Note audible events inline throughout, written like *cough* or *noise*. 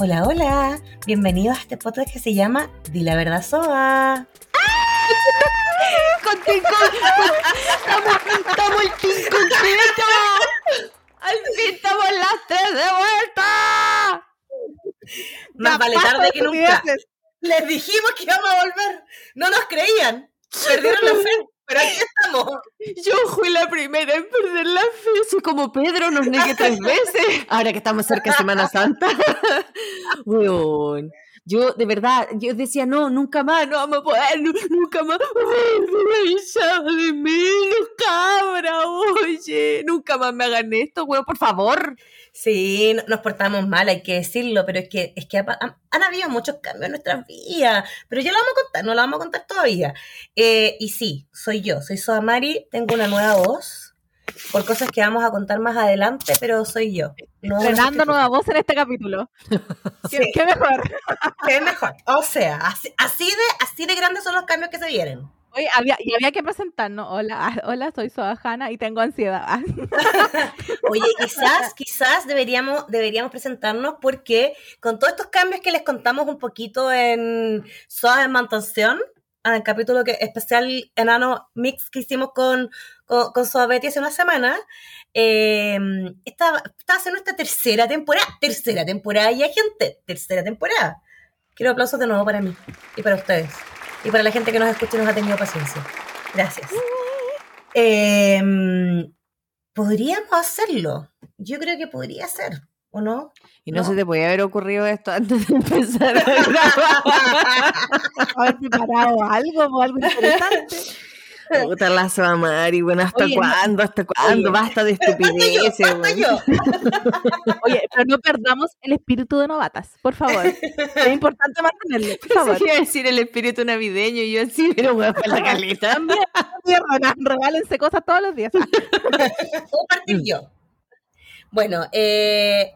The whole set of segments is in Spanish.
Hola, hola. Bienvenidos a este podcast que se llama Di la verdad Soa. *laughs* Contigo, estamos, estamos el team completo. Al fin estamos las tres de vuelta. Más vale tarde de que nunca. Les dijimos que íbamos a volver. No nos creían. *laughs* Perdieron la fe. Pero aquí estamos. Yo fui la primera en perder la fe. Soy como Pedro, nos negué tres veces. Ahora que estamos cerca de Semana Santa. *laughs* Weón. Yo, de verdad, yo decía, no, nunca más, no vamos a poder, nu- nunca más. Echado de menos, cabra, oye. Nunca más me hagan esto, weón, por favor. Sí, no- nos portamos mal, hay que decirlo, pero es que, es que ha- han, habido muchos cambios en nuestras vidas, pero ya lo vamos a contar, no lo vamos a contar todavía. Eh, y sí, soy yo, soy Soa Mari, tengo una nueva voz, por cosas que vamos a contar más adelante, pero soy yo. No nueva voz en este capítulo. *laughs* Sí, ¿Qué, mejor? qué mejor. O sea, así, así de, así de grandes son los cambios que se vienen. Oye, había, y había que presentarnos. Hola, *laughs* hola, soy Soajana y tengo ansiedad. *laughs* Oye, quizás, quizás deberíamos, deberíamos presentarnos porque con todos estos cambios que les contamos un poquito en Soas en Mantención, en el capítulo que, especial enano mix que hicimos con, con, con Soa Betty hace una semana, eh, esta, esta va a ser nuestra tercera temporada, tercera temporada ya, gente, tercera temporada. Quiero aplausos de nuevo para mí y para ustedes y para la gente que nos escucha y nos ha tenido paciencia. Gracias. Eh, podríamos hacerlo. Yo creo que podría ser, ¿o no? Y no, No. se te podía haber ocurrido esto antes de empezar a grabar. *laughs* Haber preparado algo o algo interesante. Puta la Mari, bueno, ¿hasta Oye, cuándo? ¿Hasta cuándo? Oye. Basta de *laughs* Basta yo, estupideces, basta *laughs* yo. Oye, pero no perdamos el espíritu de novatas, por favor. Es importante mantenerlo, por *laughs* favor. iba a decir el espíritu navideño y yo así, pero weón, fue la caleta. También, regálense cosas todos los días. Puedo partir yo. Bueno, eh,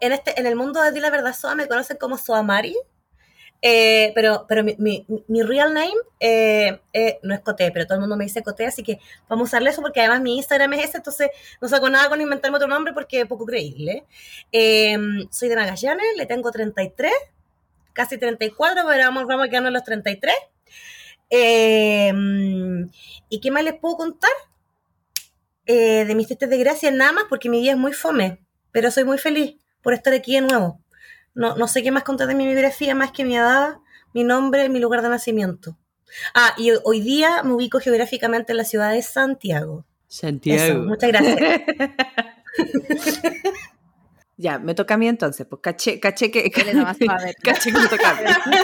en, este, en el mundo de Di la Verdad Soa me conocen como Soamari, eh, pero, pero mi, mi, real name eh, eh, no es Coté, pero todo el mundo me dice Coté, así que vamos a usarle eso porque además mi Instagram es ese, entonces no saco nada con inventarme otro nombre porque es poco creíble. Eh, soy de Magallanes, le tengo 33, casi 34, pero vamos, vamos a quedarnos los 33. Eh, ¿Y qué más les puedo contar? de mis testes de gracia nada más porque mi vida es muy fome, pero soy muy feliz por estar aquí de nuevo. No, no sé qué más contar de mi biografía más que mi edad, mi nombre, mi lugar de nacimiento. Ah, y hoy- día me ubico geográficamente en la ciudad de Santiago. Eso, Santiago. muchas gracias. *laughs* Ya, me toca a mí entonces, pues caché, caché que, nomás, ver. *laughs* caché que me toca a mí.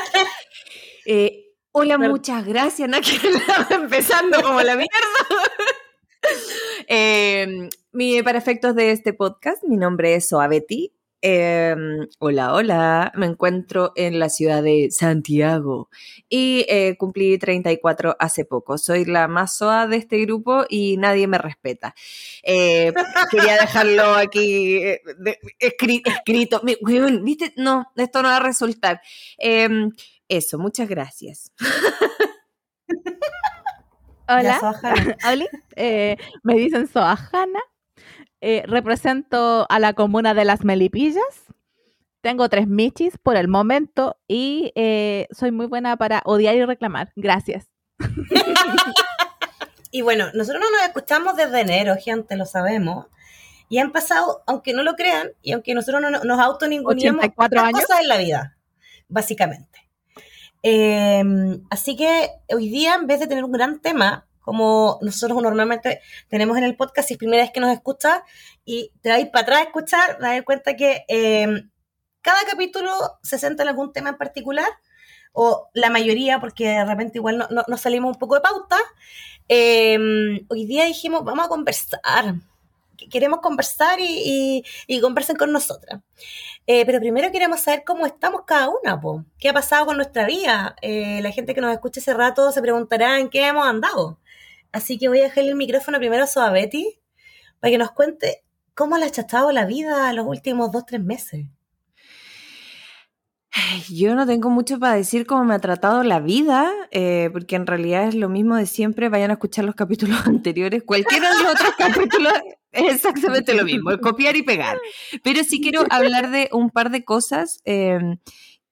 Eh, hola, muchas gracias, Naki, empezando como la mierda. *laughs* Eh, mi, para efectos de este podcast, mi nombre es Soabeti. Eh, hola, hola, me encuentro en la ciudad de Santiago y eh, cumplí 34 hace poco. Soy la más soa de este grupo y nadie me respeta. Eh, quería dejarlo aquí eh, de- escri- escrito. No, esto no va a resultar. Eh, eso, muchas gracias. *laughs* Hola. *laughs* Oli. Eh, me dicen Soajana. Eh, represento a la comuna de Las Melipillas. Tengo tres michis por el momento y eh, soy muy buena para odiar y reclamar. Gracias. *laughs* Y bueno, nosotros no nos escuchamos desde enero, gente, lo sabemos. Y han pasado, aunque no lo crean, y aunque nosotros no no- nos autoninguneamos 84 hartas años. cosas en la vida, básicamente. Eh, así que hoy día, en vez de tener un gran tema, como nosotros normalmente tenemos en el podcast, si es primera vez que nos escuchas y te vas para atrás a escuchar, te das cuenta que eh, cada capítulo se centra en algún tema en particular, o la mayoría, porque de repente igual no, no- nos salimos un poco de pauta. Eh, hoy día dijimos, vamos a conversar. que Queremos conversar y, y, y conversen con nosotras. Eh, pero primero queremos saber cómo estamos cada una, po. ¿Qué ha pasado con nuestra vida? Eh, la gente que nos escucha hace rato se preguntará en qué hemos andado. Así que voy a dejarle el micrófono primero a Soabeti para que nos cuente cómo le ha chatado la vida los últimos dos, tres meses. Yo no tengo mucho para decir cómo me ha tratado la vida, eh, porque en realidad es lo mismo de siempre. Vayan a escuchar los capítulos *laughs* anteriores. Cualquiera de los otros capítulos es exactamente lo mismo, copiar y pegar. Pero sí quiero hablar de un par de cosas em,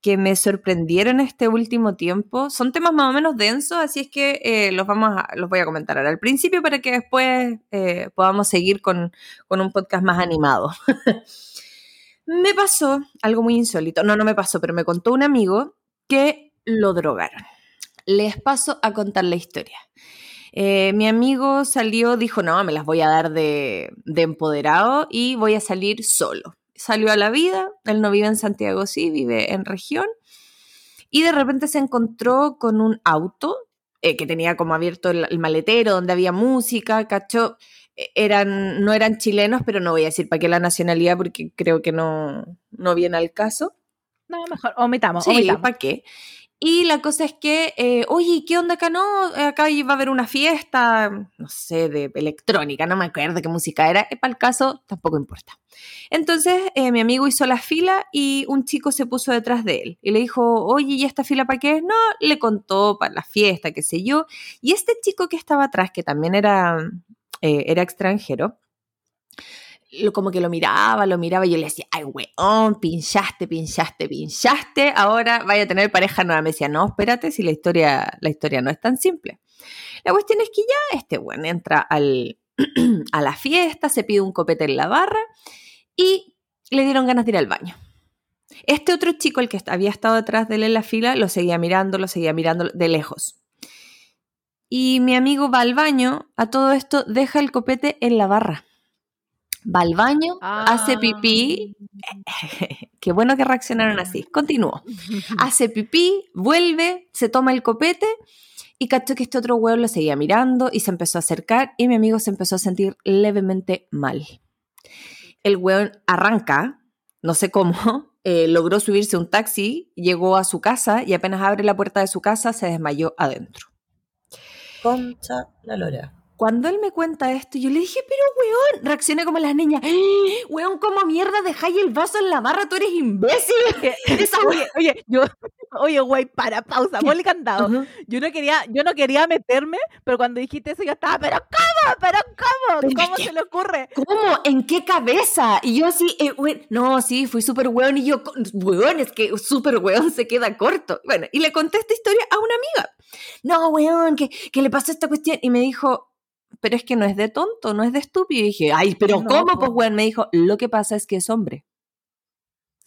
que me sorprendieron este último tiempo. Son temas más o menos densos, así es que eh, los, vamos los voy a comentar ahora al principio para que después eh, podamos seguir con, con un podcast más animado. *laughs* Me pasó algo muy insólito. No, no me pasó, pero me contó un amigo que lo drogaron. Les paso a contar la historia. Eh, mi amigo salió, dijo, no, me las voy a dar de, de, empoderado y voy a salir solo. Salió a la vida, él no vive en Santiago, sí, vive en región. Y de repente se encontró con un auto eh, que tenía como abierto el, el, maletero donde había música, cachó. E, eran, no eran chilenos, pero no voy a decir para qué la nacionalidad porque creo que no, no viene al caso. No, mejor, omitamos. Sí, omitamos. ¿para qué? Y la cosa es que, eh, oye, ¿qué onda acá? No, acá iba a haber una fiesta, no sé, de electrónica, no me acuerdo qué música era, para el caso tampoco importa. Entonces eh, mi amigo hizo la fila y un chico se puso detrás de él y le dijo, oye, ¿y esta fila para qué? No, le contó para la fiesta, qué sé yo. Y este chico que estaba atrás, que también era, eh, era extranjero, como que lo miraba, lo miraba y yo le decía, ay, weón, pinchaste, pinchaste, pinchaste, ahora vaya a tener pareja nueva. Me decía, no, espérate, si la historia, la historia no es tan simple. La cuestión es que ya este weón entra al, *clears throat* a la fiesta, se pide un copete en la barra y le dieron ganas de ir al baño. Este otro chico, el que había estado detrás de él en la fila, lo seguía mirando, lo seguía mirando de lejos. Y mi amigo va al baño, a todo esto deja el copete en la barra va al baño, ah. hace pipí. *laughs* Qué bueno que reaccionaron así. Continúo. *laughs* Hace pipí, vuelve, se toma el copete y cachó que este otro huevo lo seguía mirando y se empezó a acercar y mi amigo se empezó a sentir levemente mal. El hueón arranca, no sé cómo, *laughs* eh, logró subirse a un taxi, llegó a su casa y apenas abre la puerta de su casa se desmayó adentro. Concha la lora cuando él me cuenta esto, yo le dije, pero weón, reaccioné como las niñas, *gasps* weón, ¿cómo mierda dejáis el vaso en la barra? Tú eres imbécil. *laughs* oye, *laughs* oye, yo, oye, güey, para, pausa, ponle candado. Uh -huh. Yo no quería, yo no quería meterme, pero cuando dijiste eso yo estaba, pero ¿cómo? ¿Pero cómo? ¿Cómo se le ocurre? ¿Cómo? ¿En qué cabeza? Y yo así, eh, weón, no, sí, fui súper weón, y yo, weón, es que súper weón se queda corto. Bueno, y le conté esta historia a una amiga. No, weón, ¿qué, qué le pasó esta cuestión? Y me dijo, pero es que no es de tonto, no es de estúpido. Y dije, ay, pero no, ¿cómo? Pues, weón, me dijo, lo que pasa es que es hombre.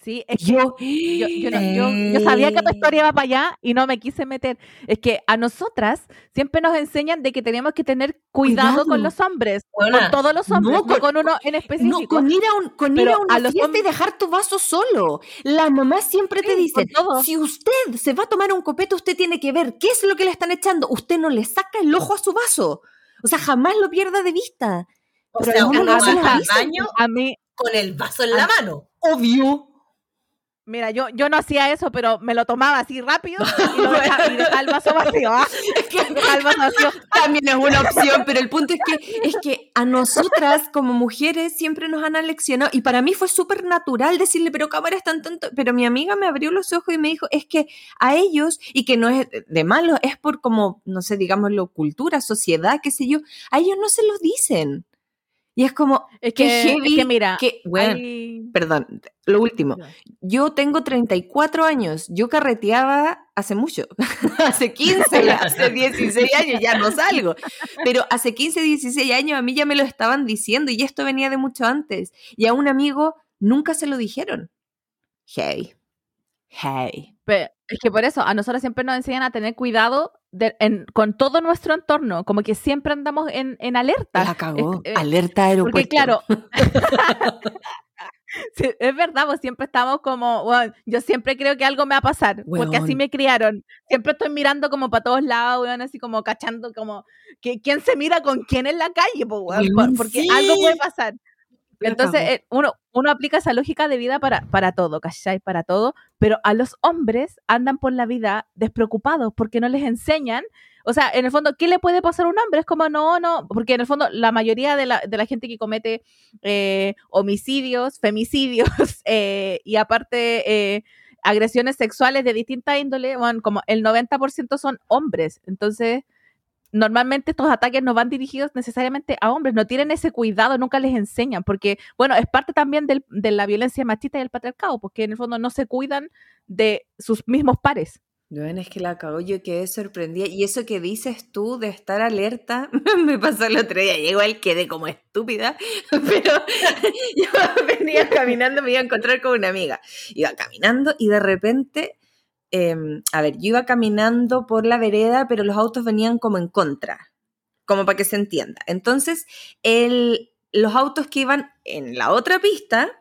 Sí, es yo, que yo, yo, no, yo, yo, sabía que tu historia iba para allá y no me quise meter. Es que a nosotras siempre nos enseñan de que tenemos que tener cuidado, cuidado. con los hombres, Hola. con todos los hombres, no con, no con uno en específico. No, con ir a, un, con ir a una a los fiesta y dejar tu vaso solo. La mamá siempre sí, te dice, si usted se va a tomar un copete, usted tiene que ver qué es lo que le están echando. Usted no le saca el ojo a su vaso. O sea, jamás lo pierda de vista. O Pero sea, uno va al baño a con el vaso en la mano. Obvio. Mira, yo, yo no hacía eso, pero me lo tomaba así rápido y, *laughs* lo dejaba, y dejaba el vaso vacío. ¿ah? Es que el vaso vacío. También es una opción, pero el punto es que, es que a nosotras como mujeres siempre nos han aleccionado y para mí fue súper natural decirle, pero cámara están tanto, pero mi amiga me abrió los ojos y me dijo, es que a ellos, y que no es de malo, es por como, no sé, digámoslo, cultura, sociedad, qué sé yo, a ellos no se los dicen. Y es como, es que, heavy, es que mira, que, bueno, hay... perdón, lo último, yo tengo 34 años, yo carreteaba hace mucho, *laughs* hace 15, *laughs* hace 16 años, ya no salgo, pero hace 15, 16 años a mí ya me lo estaban diciendo y esto venía de mucho antes, y a un amigo nunca se lo dijeron. Hey, hey. Pero es que por eso a nosotros siempre nos enseñan a tener cuidado de, en, con todo nuestro entorno, como que siempre andamos en, en alerta. La cagó, es, eh, alerta aeropuerto. Porque claro, *laughs* *laughs* sí, es verdad, pues siempre estamos como, bueno, yo siempre creo que algo me va a pasar, Weón. porque así me criaron. Siempre estoy mirando como para todos lados, weón, así como cachando como, que, ¿quién se mira con quién en la calle? Pues, weón, porque sí. algo puede pasar. Entonces, eh, uno, uno aplica esa lógica de vida para, para todo, ¿cachai? Para todo, pero a los hombres andan por la vida despreocupados porque no les enseñan. O sea, en el fondo, ¿qué le puede pasar a un hombre? Es como, no, no, porque en el fondo la mayoría de la, de la gente que comete eh, homicidios, femicidios *laughs* eh, y aparte agresiones sexuales de distinta índole, bueno, como el 90% son hombres. Entonces, normalmente estos ataques no van dirigidos necesariamente a hombres, no tienen ese cuidado, nunca les enseñan, porque, bueno, es parte también de la violencia machista y el patriarcado, porque en el fondo no se cuidan de sus mismos pares. No, es que la cago, yo quedé sorprendida. Y eso que dices tú de estar alerta, *laughs* me pasó el otro día. Igual quedé como estúpida, *laughs* pero *laughs* yo venía caminando, me iba a encontrar con una amiga. Iba caminando y de repente, em, a ver, yo iba caminando por la vereda, pero los autos venían como en contra, como para que se entienda. Entonces, el, los autos que iban en la otra pista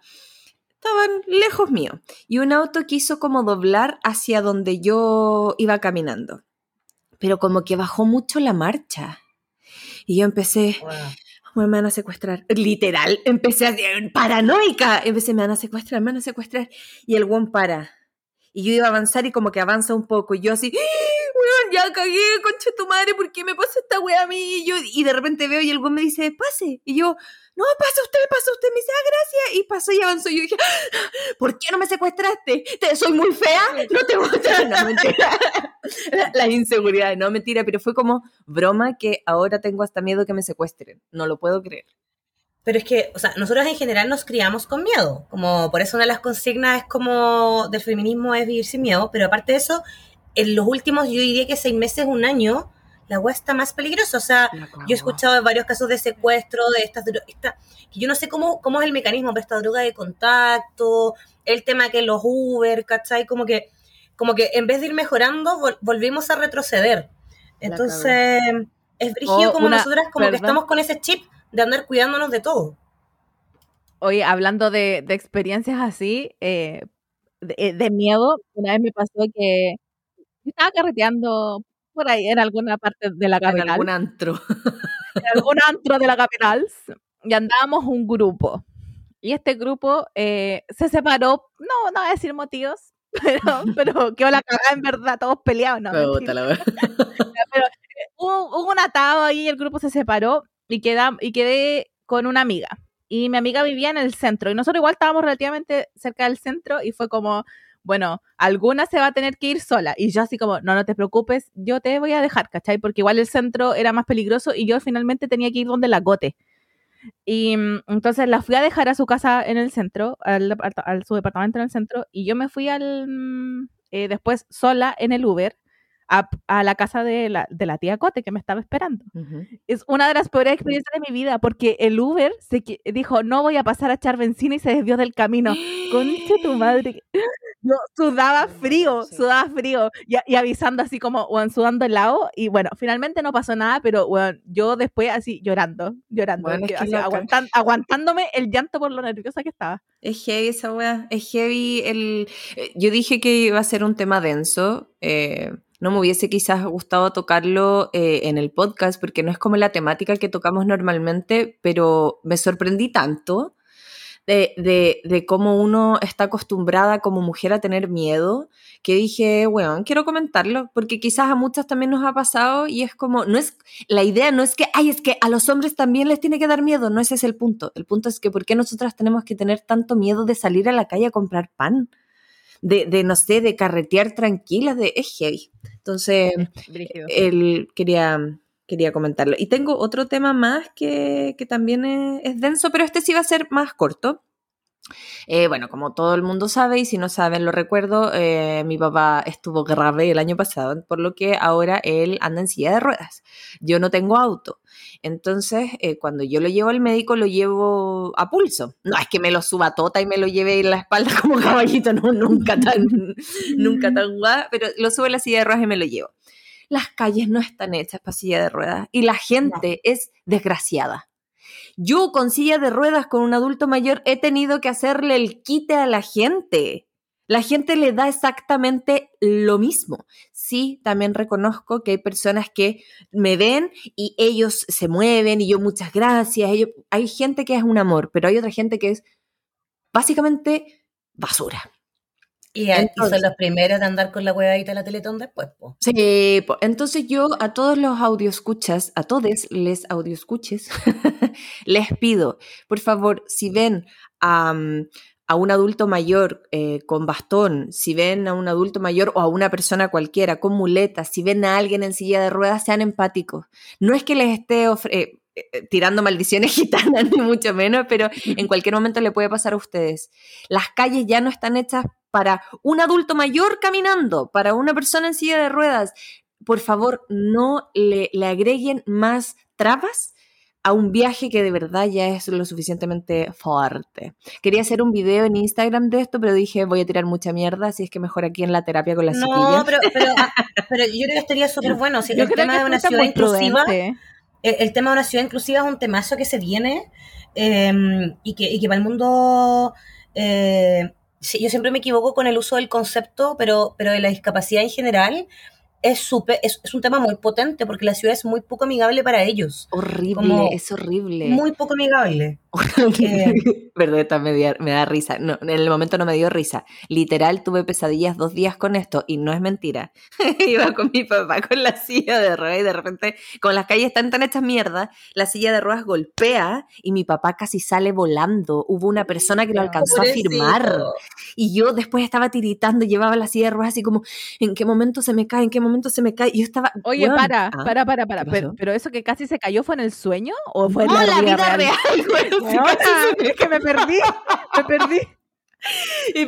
estaban lejos mío. Y un auto quiso como doblar hacia donde yo iba caminando. Pero como que bajó mucho la marcha. Y yo empecé, me van a secuestrar. Literal, empecé a paranoica. Empecé, me van a secuestrar, me van a secuestrar. Y el one para. Y yo iba a avanzar y como que avanza un poco. Y yo así, ¡Ah, ya cagué, concha tu madre, ¿por qué me pasa esta wea a mí? Y, yo, y de repente veo y el one me dice, pase. Y yo, no, pasa usted, pasa usted, me dice, ah, gracias, y pasó y avanzó, y yo dije, ah, ¿por qué no me secuestraste? ¿Te, ¿Soy muy fea? No te gusta, *laughs* no, mentira, la, inseguridad, no, mentira, pero fue como broma que ahora tengo hasta miedo que me secuestren, no lo puedo creer. Pero es que, o sea, nosotros en general nos criamos con miedo, como por eso una de las consignas es como del feminismo es vivir sin miedo, pero aparte de eso, en los últimos, yo diría que seis meses, un año, la agua está más peligrosa. O sea, yo he escuchado varios casos de secuestro, de estas esta, que yo no sé cómo, cómo es el mecanismo de esta droga de contacto, el tema que los Uber, ¿cachai? Como que, como que en vez de ir mejorando, volvimos a retroceder. Entonces, es brígido como nosotras, como que estamos con ese chip de andar cuidándonos de todo. Oye, hablando de, experiencias así, eh, de, de, miedo, una vez me pasó que estaba carreteando por ahí en alguna parte de la capital. En algún antro. *laughs* En algún antro de la capital. Y andábamos un grupo. Y este grupo eh, se separó, no, no voy a decir motivos, *laughs* pero, pero quedó la cagada en verdad, todos peleados, ¿no? *laughs* Me gusta, la verdad. pero eh, hubo, un atado ahí, el grupo se separó y, queda, y quedé con una amiga. Y mi amiga vivía en el centro y nosotros igual estábamos relativamente cerca del centro y fue como, bueno, alguna se va a tener que ir sola. Y yo así como, no, no te preocupes, yo te voy a dejar, ¿cachai? Porque igual el centro era más peligroso y yo finalmente tenía que ir donde la gote. Y mm, entonces la fui a dejar a su casa en el centro, al, su departamento en el centro, y yo me fui al mm, eh, después sola en el Uber a, la casa de la, de la, tía Cote que me estaba esperando. Es una de las peores experiencias de mi vida porque el Uber se dijo, no voy a pasar a echar benzina y se desvió del camino. Concha tu madre. *gasps* Yo sudaba frío, sudaba frío y, avisando así como, bueno, sudando helado y bueno, finalmente no pasó nada, pero bueno, yo después así llorando, llorando, aguantándome el llanto por lo nerviosa que estaba. Es heavy esa weá, es heavy el... Eh, yo dije que iba a ser un tema denso, eh, no me hubiese quizás gustado tocarlo eh, en el podcast porque no es como la temática que tocamos normalmente, pero me sorprendí tanto de, de, de cómo uno está acostumbrada como mujer a tener miedo que dije, bueno, quiero comentarlo porque quizás a muchas también nos ha pasado y es como, no es, la idea no es que, ay, es que a los hombres también les tiene que dar miedo, no ese es el punto. El punto es que, ¿por qué nosotras tenemos que tener tanto miedo de salir a la calle a comprar pan? De, de, no sé, de carretear tranquilas, de, es heavy. Entonces, él quería, quería comentarlo. Y tengo otro tema más que, que también es, denso, pero este sí va a ser más corto. Eh, bueno, como todo el mundo sabe, y si no saben, lo recuerdo, eh, mi papá estuvo grave el año pasado, por lo que ahora él anda en silla de ruedas. Yo no tengo auto. Entonces, eh, cuando yo lo llevo al médico, lo llevo a pulso. No es que me lo suba tota y me lo lleve en la espalda *laughs* como caballito, no, nunca tan, *laughs* nunca tan pero lo subo en la silla de ruedas y me lo llevo. Las calles no están hechas para silla de ruedas y la gente es desgraciada. Yo con silla de ruedas con un adulto mayor he tenido que hacerle el quite a la gente. La gente le da exactamente lo mismo. Sí, también reconozco que hay personas que me ven y ellos se mueven y yo muchas gracias. hay gente que es un amor, pero hay otra gente que es básicamente basura. Y, son los primeros de andar con la huevadita de la Teletón después, po. Sí, entonces yo a todos los escuchas, a todos les escuches, *laughs* les pido, por favor, si ven a, a un adulto mayor eh, con bastón, si ven a un adulto mayor o a una persona cualquiera con muletas, si ven a alguien en silla de ruedas, sean empáticos. No es que les esté eh, eh, tirando maldiciones *laughs* gitanas, ni mucho menos, pero en *laughs* cualquier momento le puede pasar a ustedes. Las calles ya no están hechas para un adulto mayor caminando, para una persona en silla de ruedas. Por favor, no le, le agreguen más trabas a un viaje que de verdad ya es lo suficientemente fuerte. Quería hacer un video en Instagram de esto, pero dije, voy a tirar mucha mierda, así es que mejor aquí en la terapia con la No, pero, pero, ah, *laughs* pero, yo creo que estaría súper bueno. Si el tema de una ciudad inclusiva, el, tema de una ciudad inclusiva es un temazo que se viene em, y, que, y que para el mundo... Eh, yo siempre me equivoco con el uso del concepto, pero, pero de la discapacidad en general, es, super, es, un tema muy potente porque la ciudad es muy poco amigable para ellos. Horrible, es horrible. Muy poco amigable. Verdad, *laughs* me, me, da risa. No, en el momento no me dio risa. Literal, tuve pesadillas dos días con esto y no es mentira. *laughs* Iba con mi papá con la silla de ruedas y de repente, con las calles están tan hechas mierda, la silla de ruedas golpea y mi papá casi sale volando. Hubo una persona que lo alcanzó a firmar. Y yo después estaba tiritando, llevaba la silla de ruedas así como, ¿en qué momento se me cae? ¿En qué momento se me cae? Y yo estaba. Oye, para, ¿ah? para, para, para. Pero, pero, eso que casi se cayó fue en el sueño o fue en la, vida, real? *laughs* *laughs* es que me perdí, me perdí.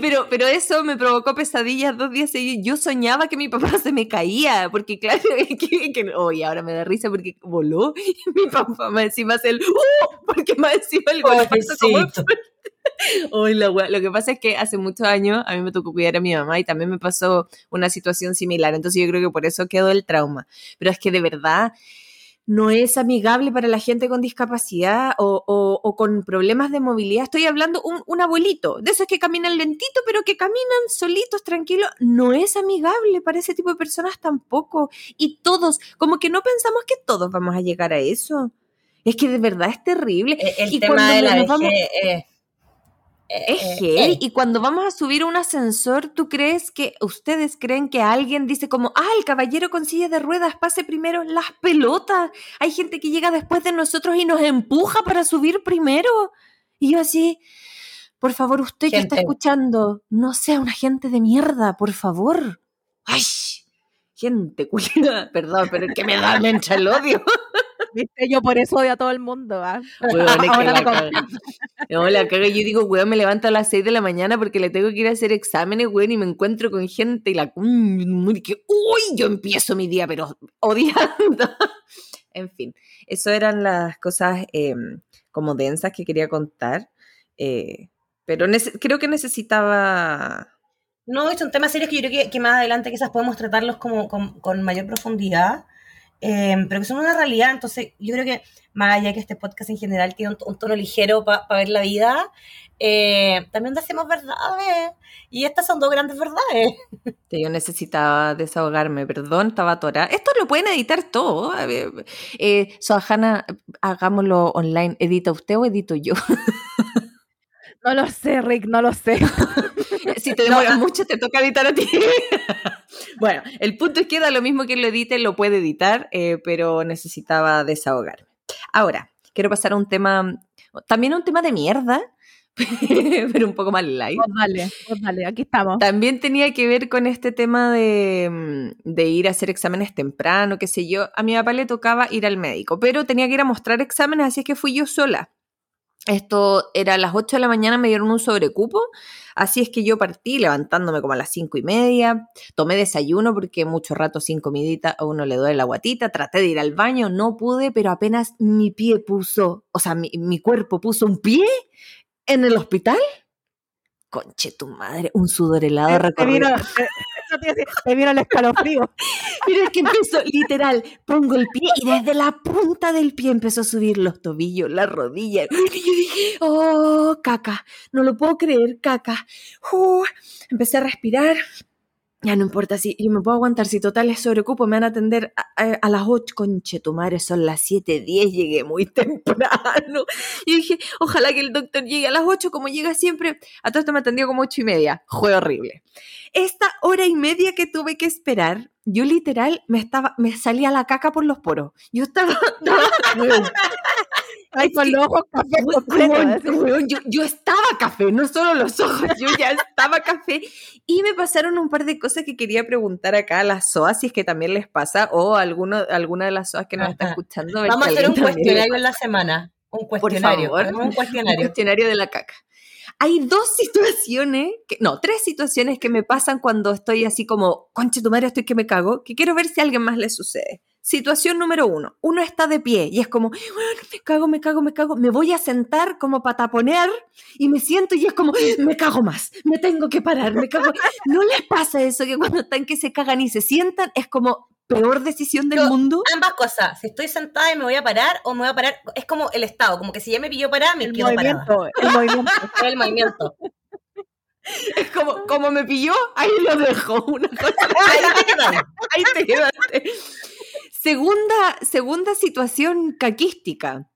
pero, pero eso me provocó pesadillas dos días seguidos. Yo soñaba que mi papá se me caía, porque claro, *laughs* que, que ahora me da risa porque voló y mi papá más encima hace el ¡uh! porque más encima el lo, lo que pasa es que hace muchos años a mí me tocó cuidar a mi mamá y también me pasó una situación similar, entonces yo creo que por eso quedó el trauma. Pero es que de verdad no es amigable para la gente con discapacidad o, con problemas de movilidad. Estoy hablando un, un abuelito, de esos que caminan lentito, pero que caminan solitos, tranquilos. No es amigable para ese tipo de personas tampoco. Y todos, como que no pensamos que todos vamos a llegar a eso. Es que de verdad es terrible. E, el, y tema de la es eh, gay. Eh. Y cuando vamos a subir un ascensor, ¿tú crees que ustedes creen que alguien dice como, ah, el caballero con silla de ruedas pase primero las pelotas? Hay gente que llega después de nosotros y nos empuja para subir primero. Y yo así, por favor, usted que está escuchando, no sea una gente de mierda, por favor. Ay, gente cuida, perdón, pero es que me da, me el odio. *laughs* ¿Viste? Yo por eso odio a todo el mundo. ¿ah? *laughs* no, la caga. Yo digo, weón, me levanto a las 6 de la mañana porque le tengo que ir a hacer exámenes, weón, y me encuentro con gente y la. que, uy, yo empiezo mi día, pero odiando. *laughs* en fin, eso eran las cosas em, como densas que quería contar. Eh, pero creo que necesitaba. No, es un tema serio que yo creo que, más adelante quizás podemos tratarlos como, con, con mayor profundidad. Em, pero que son una realidad. Entonces, yo creo que más allá que este podcast en general tiene un, tono ligero para ver la vida, eh, también decimos verdades. Y estas son dos grandes verdades. *laughs* yo necesitaba desahogarme, perdón, estaba atorada. Esto lo pueden editar todo. Eh, Sohana, hagámoslo online. ¿Edita usted o edito yo? *laughs* No lo sé, Rick, no lo sé. *laughs* si te *laughs* demoras mucho, te toca editar a ti. *laughs* bueno, el punto es que da lo mismo que lo edite, lo puede editar, eh, pero necesitaba desahogarme. Ahora, quiero pasar a un tema, también a un tema de mierda, *laughs* pero un poco más light. Vale, vale, aquí estamos. También tenía que ver con este tema de, de, ir a hacer exámenes temprano, qué sé yo. A mi papá le tocaba ir al médico, pero tenía que ir a mostrar exámenes, así es que fui yo sola. Esto era a las 8 de la mañana, me dieron un sobrecupo, así es que yo partí levantándome como a las 5 y media, tomé desayuno porque mucho rato sin comidita a uno le duele la guatita, traté de ir al baño, no pude, pero apenas mi pie puso, o sea, mi, mi cuerpo puso un pie en el hospital. Conche tu madre, un sudor helado recorrido. Me vino el escalofrío. *laughs* Mira, es que empezó, literal, pongo el pie y desde la punta del pie empezó a subir los tobillos, la rodilla. Y yo dije, oh, caca, no lo puedo creer, caca. Uh, empecé a respirar, ya no importa si yo me puedo aguantar, si total es sobrecupo, me van a atender a, las 8, conche tu madre, son las 7.10, llegué muy *laughs* temprano. Y dije, ojalá que el doctor llegue a las 8 como llega siempre. A todo esto me atendió como 8 y media, fue horrible. Esta hora y media que tuve que esperar, yo literal me estaba, me salía la caca por los poros. Yo estaba, *laughs* Ay, con los ojos café yo, yo estaba café, no solo los ojos, yo ya estaba café. Y me pasaron un par de cosas que quería preguntar acá a las SOAS, si es que también les pasa, o alguno, alguna de las SOAS que nos está escuchando. Vamos a hacer un cuestionario en la semana. Un cuestionario. favor. Un *laughs* un cuestionario. cuestionario de la caca. Hay dos *laughs* situaciones, que, no, tres situaciones que me pasan cuando estoy así como, conche tu madre, estoy que me cago, que quiero ver si a alguien más le sucede. Situación número uno, uno está de pie y es como, bueno, me cago, me cago, me cago, me voy a sentar como para taponear y me siento y es como, me cago más, me tengo que parar, me cago. *laughs* ¿No les pasa eso que cuando están que se cagan y se sientan es como peor decisión del Yo- mundo? Ambas cosas. Si estoy sentada y me voy a parar o me voy a parar. Es como el estado. Como que si ya me pilló parada, me El quedo parada. movimiento, el movimiento. *laughs* El movimiento. Es como, como me pilló, ahí lo dejo, una cosa *laughs* Ahí te quedas. *laughs* Ahí te quedaste. Segunda, segunda situación caquística.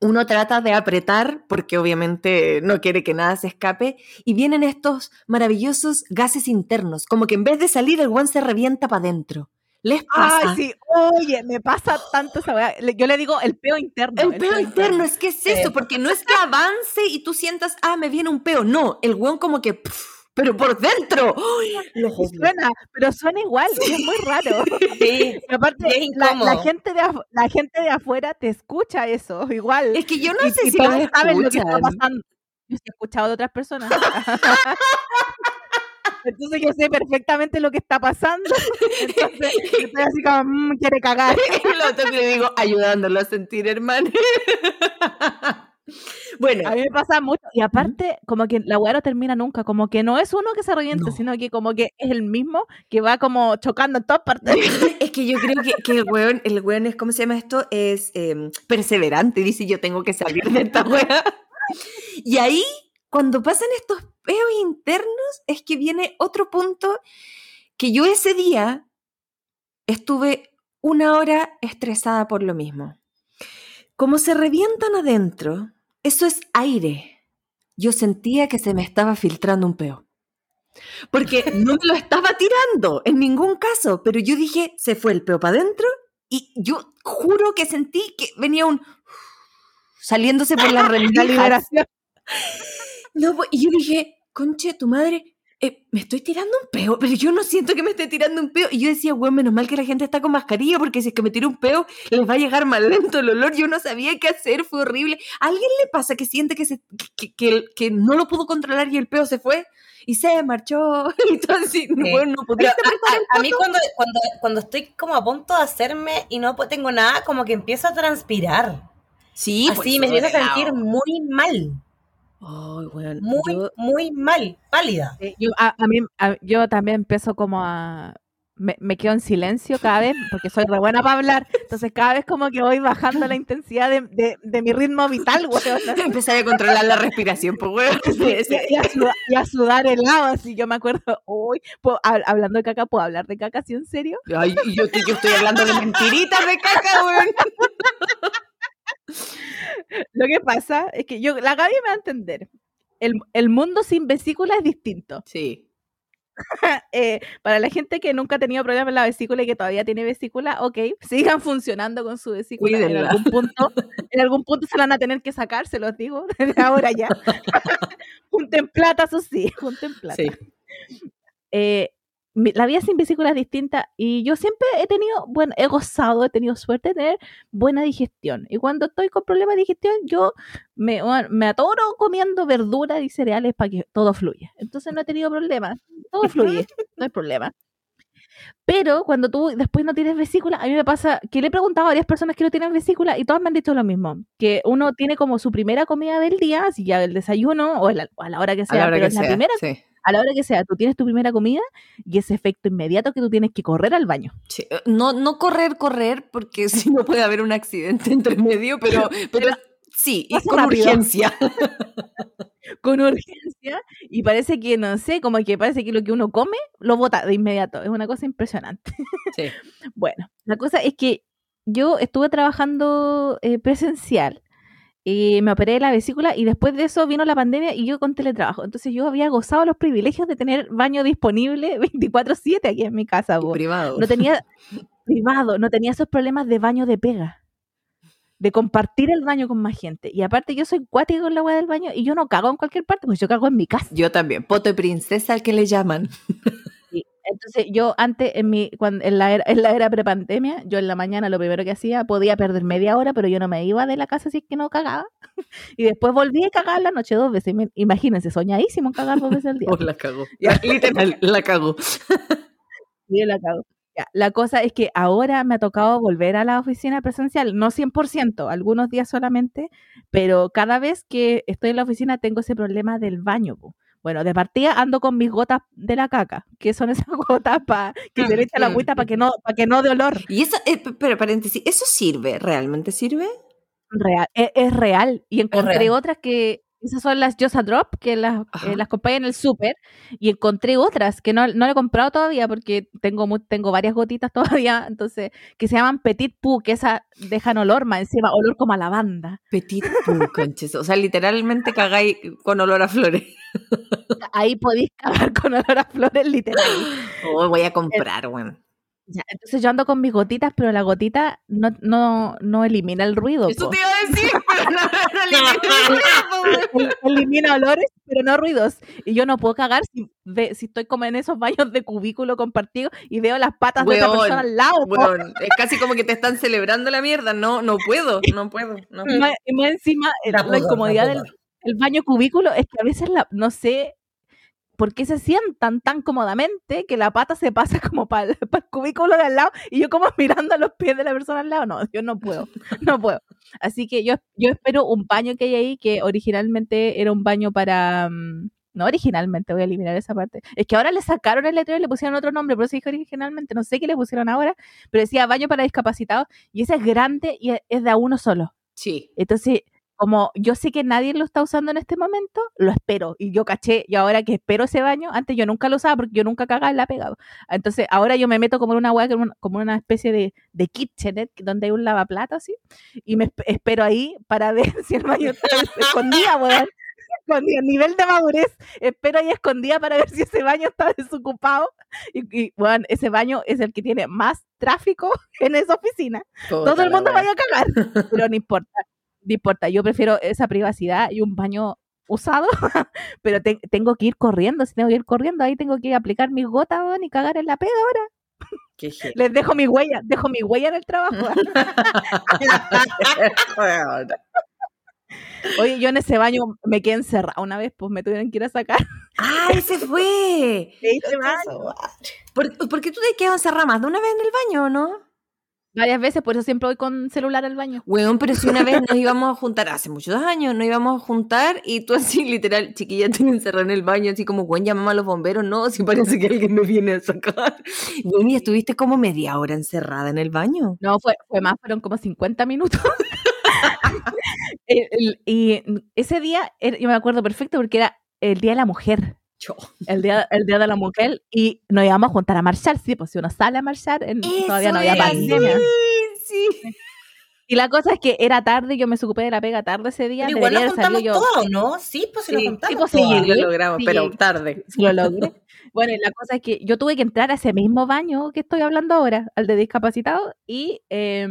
Uno trata de apretar porque obviamente no quiere que nada se escape y vienen estos maravillosos gases internos, como que en vez de salir el guan se revienta para adentro. ¿Les pasa? Ay, sí, oye, me pasa tanto esa weá. Yo le digo el peo interno. El peo interno, es que es eso, Sí. porque no es que avance y tú sientas, ah, me viene un peo. No, el guan como que, pero por dentro. Suena, pero suena igual, es muy raro. *laughs* Sí. Y aparte, es la, gente de la gente de afuera te escucha eso, igual. Es que yo no y, sé y si todos saben lo que está pasando. Yo he escuchado de otras personas. *laughs* Entonces yo sé perfectamente lo que está pasando. *laughs* Entonces estoy así como, "Mm, quiere cagar. *laughs* Y lo otro que le digo, ayudándolo a sentir, hermano. *laughs* bueno, A mí me pasa mucho. Y aparte, como que la weá no termina nunca. Como que no es uno que se reviente, No. sino que como que es el mismo que va como chocando en todas partes. es que yo creo que, que el weón, el weón es, ¿cómo se llama esto? Es em, perseverante, dice yo tengo que salir de esta weá. Y ahí, cuando pasan estos peos internos, es que viene otro punto que yo ese día estuve una hora estresada por lo mismo. Como se revientan adentro, eso es aire. Yo sentía que se me estaba filtrando un peo. Porque *laughs* no me lo estaba tirando en ningún caso, pero yo dije, se fue el peo para adentro y yo juro que sentí que venía un saliéndose por *laughs* La liberación. No, pues, y yo dije, conche, tu madre, eh, me estoy tirando un peo, pero yo no siento que me esté tirando un peo. Y yo decía, güey, menos mal que la gente está con mascarilla, porque si es que me tiro un peo, les va a llegar más lento el olor. Yo no sabía qué hacer, fue horrible. ¿A alguien le pasa que siente que, se, que, que, que no lo pudo controlar y el peo se fue? Y se marchó. *laughs* Y todo así, bueno, no podía a, a- a mí cuando, cuando, cuando estoy como a punto de hacerme y no tengo nada, como que empiezo a transpirar. Sí, pues, Así me empiezo a sentir muy mal. Ay, weón, Muy, yo- muy mal. Pálida. Sí, Yo, a, a mí, a- yo también empiezo como a... Me, me quedo en silencio cada vez porque soy re buena para hablar. Entonces cada vez como que voy bajando la intensidad de, de- de mi ritmo vital, weón. *laughs* empecé a controlar la respiración, pues, weón. *laughs* Sí, sí. Y a, sudar, y a sudar helado, así yo me acuerdo, uy, puedo- hab- hablando de caca, ¿puedo hablar de caca así en serio? Ay, yo, yo estoy hablando de mentiritas de caca, weón. *laughs* Lo que pasa es que yo, la Gaby me va a entender. El, el mundo sin vesícula es distinto. Sí. *laughs* Eh, para la gente que nunca ha tenido problemas en la vesícula y que todavía tiene vesícula, ok, *laughs* sigan funcionando con su vesícula. En algún punto, *laughs* en algún punto se la van a tener que sacar, se los digo, desde ahora ya. junten plata, eso sí, junten plata. Sí. Eh, la vida sin vesícula es distinta y yo siempre he tenido, bueno, he gozado, he tenido suerte de tener buena digestión. Y cuando estoy con problemas de digestión, yo me, me atoro comiendo verduras y cereales para que todo fluya. Entonces no he tenido problemas, todo *laughs* fluye, no hay problema. Pero cuando tú después no tienes vesícula, a mí me pasa que le he preguntado a varias personas que no tienen vesícula y todas me han dicho lo mismo, que uno tiene como su primera comida del día, así ya el desayuno o, el- a la hora que sea, pero que es la primera Sí. A la hora que sea, tú tienes tu primera comida y ese efecto inmediato que tú tienes que correr al baño. Sí, eh, No, no correr, correr, porque *laughs* si no puede haber un accidente entre *laughs* medio, pero, pero sí, y con rápido. urgencia. *laughs* Con urgencia y parece que, no sé, como que parece que lo que uno come lo bota de inmediato. Es una cosa impresionante. Sí. Bueno, la cosa es que yo estuve trabajando eh, presencial y me operé de la vesícula y después de eso vino la pandemia y yo con teletrabajo. Entonces yo había gozado los privilegios de tener baño disponible *laughs* 24/7 aquí en mi casa. Privado. No tenía *laughs* privado, no tenía esos problemas de baño de pega. de compartir el baño con más gente. Y aparte yo soy cuático con la agua del baño y yo no cago en cualquier parte, pues yo cago en mi casa. Yo también, poto de princesa que le llaman. *laughs* Entonces yo antes, en, mi, cuando, en, la era, en la era prepandemia, yo en la mañana lo primero que hacía, podía perder media hora, pero yo no me iba de la casa si es que no cagaba. *laughs* y después volví a cagar la noche dos veces. Imagínense, soñadísimo en cagar dos veces al día. *laughs* Oh, la cago. *laughs* literal, la cago. Sí, la cago. la cosa es que ahora me ha tocado volver a la oficina presencial, no 100%, algunos días solamente, pero cada vez que estoy en la oficina tengo ese problema del baño. Bueno, de partida ando con mis gotas de la caca, que son esas *laughs* gotas para que se le eche la agüita para que no para que no de olor. Y eso, eh, pero paréntesis, ¿eso sirve? ¿Realmente sirve? Real, e, es, real. Y encontré otras que esas son las Josa Drop, que las, eh, las compré en el súper. Y encontré otras que no, no he comprado todavía porque tengo, tengo varias gotitas *laughs* todavía. Entonces, que se llaman Petit Pou, que esa dejan olor más encima, olor como a lavanda. Petit Pou, *laughs* conches. O sea, literalmente cagáis con olor a flores. Ahí podéis cagar con olor a flores, literal. *laughs* Oh, voy a comprar, bueno entonces yo ando con mis gotitas, pero la gotita no, no, no elimina el ruido. Eso te iba a decir, *laughs* pero no, *laughs* elimina, elimina olores, pero no ruidos. Y yo no puedo cagar si, si estoy como en esos baños de cubículo compartido y veo las patas de otra persona al lado. es casi como que te están celebrando la mierda. No, no puedo, no puedo. No. Y, más, encima, la, incomodidad del el baño cubículo es que a veces, la, no sé, ¿por qué se sientan tan cómodamente que la pata se pasa *laughs* como para el, cubículo de al lado y yo como *laughs* mirando a los pies de la persona al lado? No, yo no puedo, *laughs* no puedo. Así que yo, yo espero un baño que hay ahí que originalmente era un baño para... Mm, no originalmente, voy a eliminar esa parte. Es que ahora le sacaron el letrero y le pusieron otro nombre, pero eso dije originalmente, no sé qué le pusieron ahora, pero decía baño para discapacitados y ese es grande y es de a uno solo. Sí. Entonces, como yo sé que nadie lo está usando en este momento, lo espero. Y yo caché, y ahora que espero ese baño, antes yo nunca lo usaba porque yo nunca cagaba en la pegado. Entonces ahora yo me meto como en una hueá, como una especie de, de kitchenet, donde hay un lavaplato así, y me espero ahí para *laughs* ver si el baño está escondido, weón. Con el nivel de madurez, espero ahí escondida para ver si ese baño está desocupado. Y, bueno, ese baño es el que tiene más tráfico *laughs* en esa oficina. Todo el mundo vaya a cagar, pero no importa no importa, yo prefiero esa privacidad y un baño usado, *laughs* pero tengo que ir corriendo, si tengo que ir corriendo, ahí tengo que aplicar mis gotas y cagar en la pega ahora. Les dejo mi huella, dejo mi huella en el trabajo. *laughs* Oye, yo en ese baño me quedé encerrada una vez, pues me tuvieron que ir a sacar. ¡Ah, ese fue! *laughs* ¿Por, ¿Por, qué tú te quedas encerrada más de una vez en el baño, no? Varias veces, por eso siempre voy con celular al baño. Weón, pero si una vez nos *laughs* íbamos a juntar, hace muchos años, nos íbamos a juntar y tú así, literal, chiquilla, te encerrada en el baño, así como, weón, llamamos a los bomberos, no, si parece que alguien me viene a sacar. Weón, y estuviste como media hora encerrada en el baño. No, fue, fue más, fueron como 50 minutos. *laughs* y ese día, yo me acuerdo perfecto porque era el Día de la Mujer. El día, el día de la mujer y nos íbamos a juntar a marchar, sí, pues si uno sale a marchar, todavía no había pandemia. Sí, Y la cosa es que era tarde, yo me ocupé de la pega tarde ese día. Pero igual lo juntamos yo... todo, ¿no? Sí, pues si lo juntamos sí, pues, sí, lo logramos, pero tarde. lo logré. bueno, y la cosa es que yo tuve que entrar a ese mismo baño que estoy hablando ahora, al de discapacitado, y eh,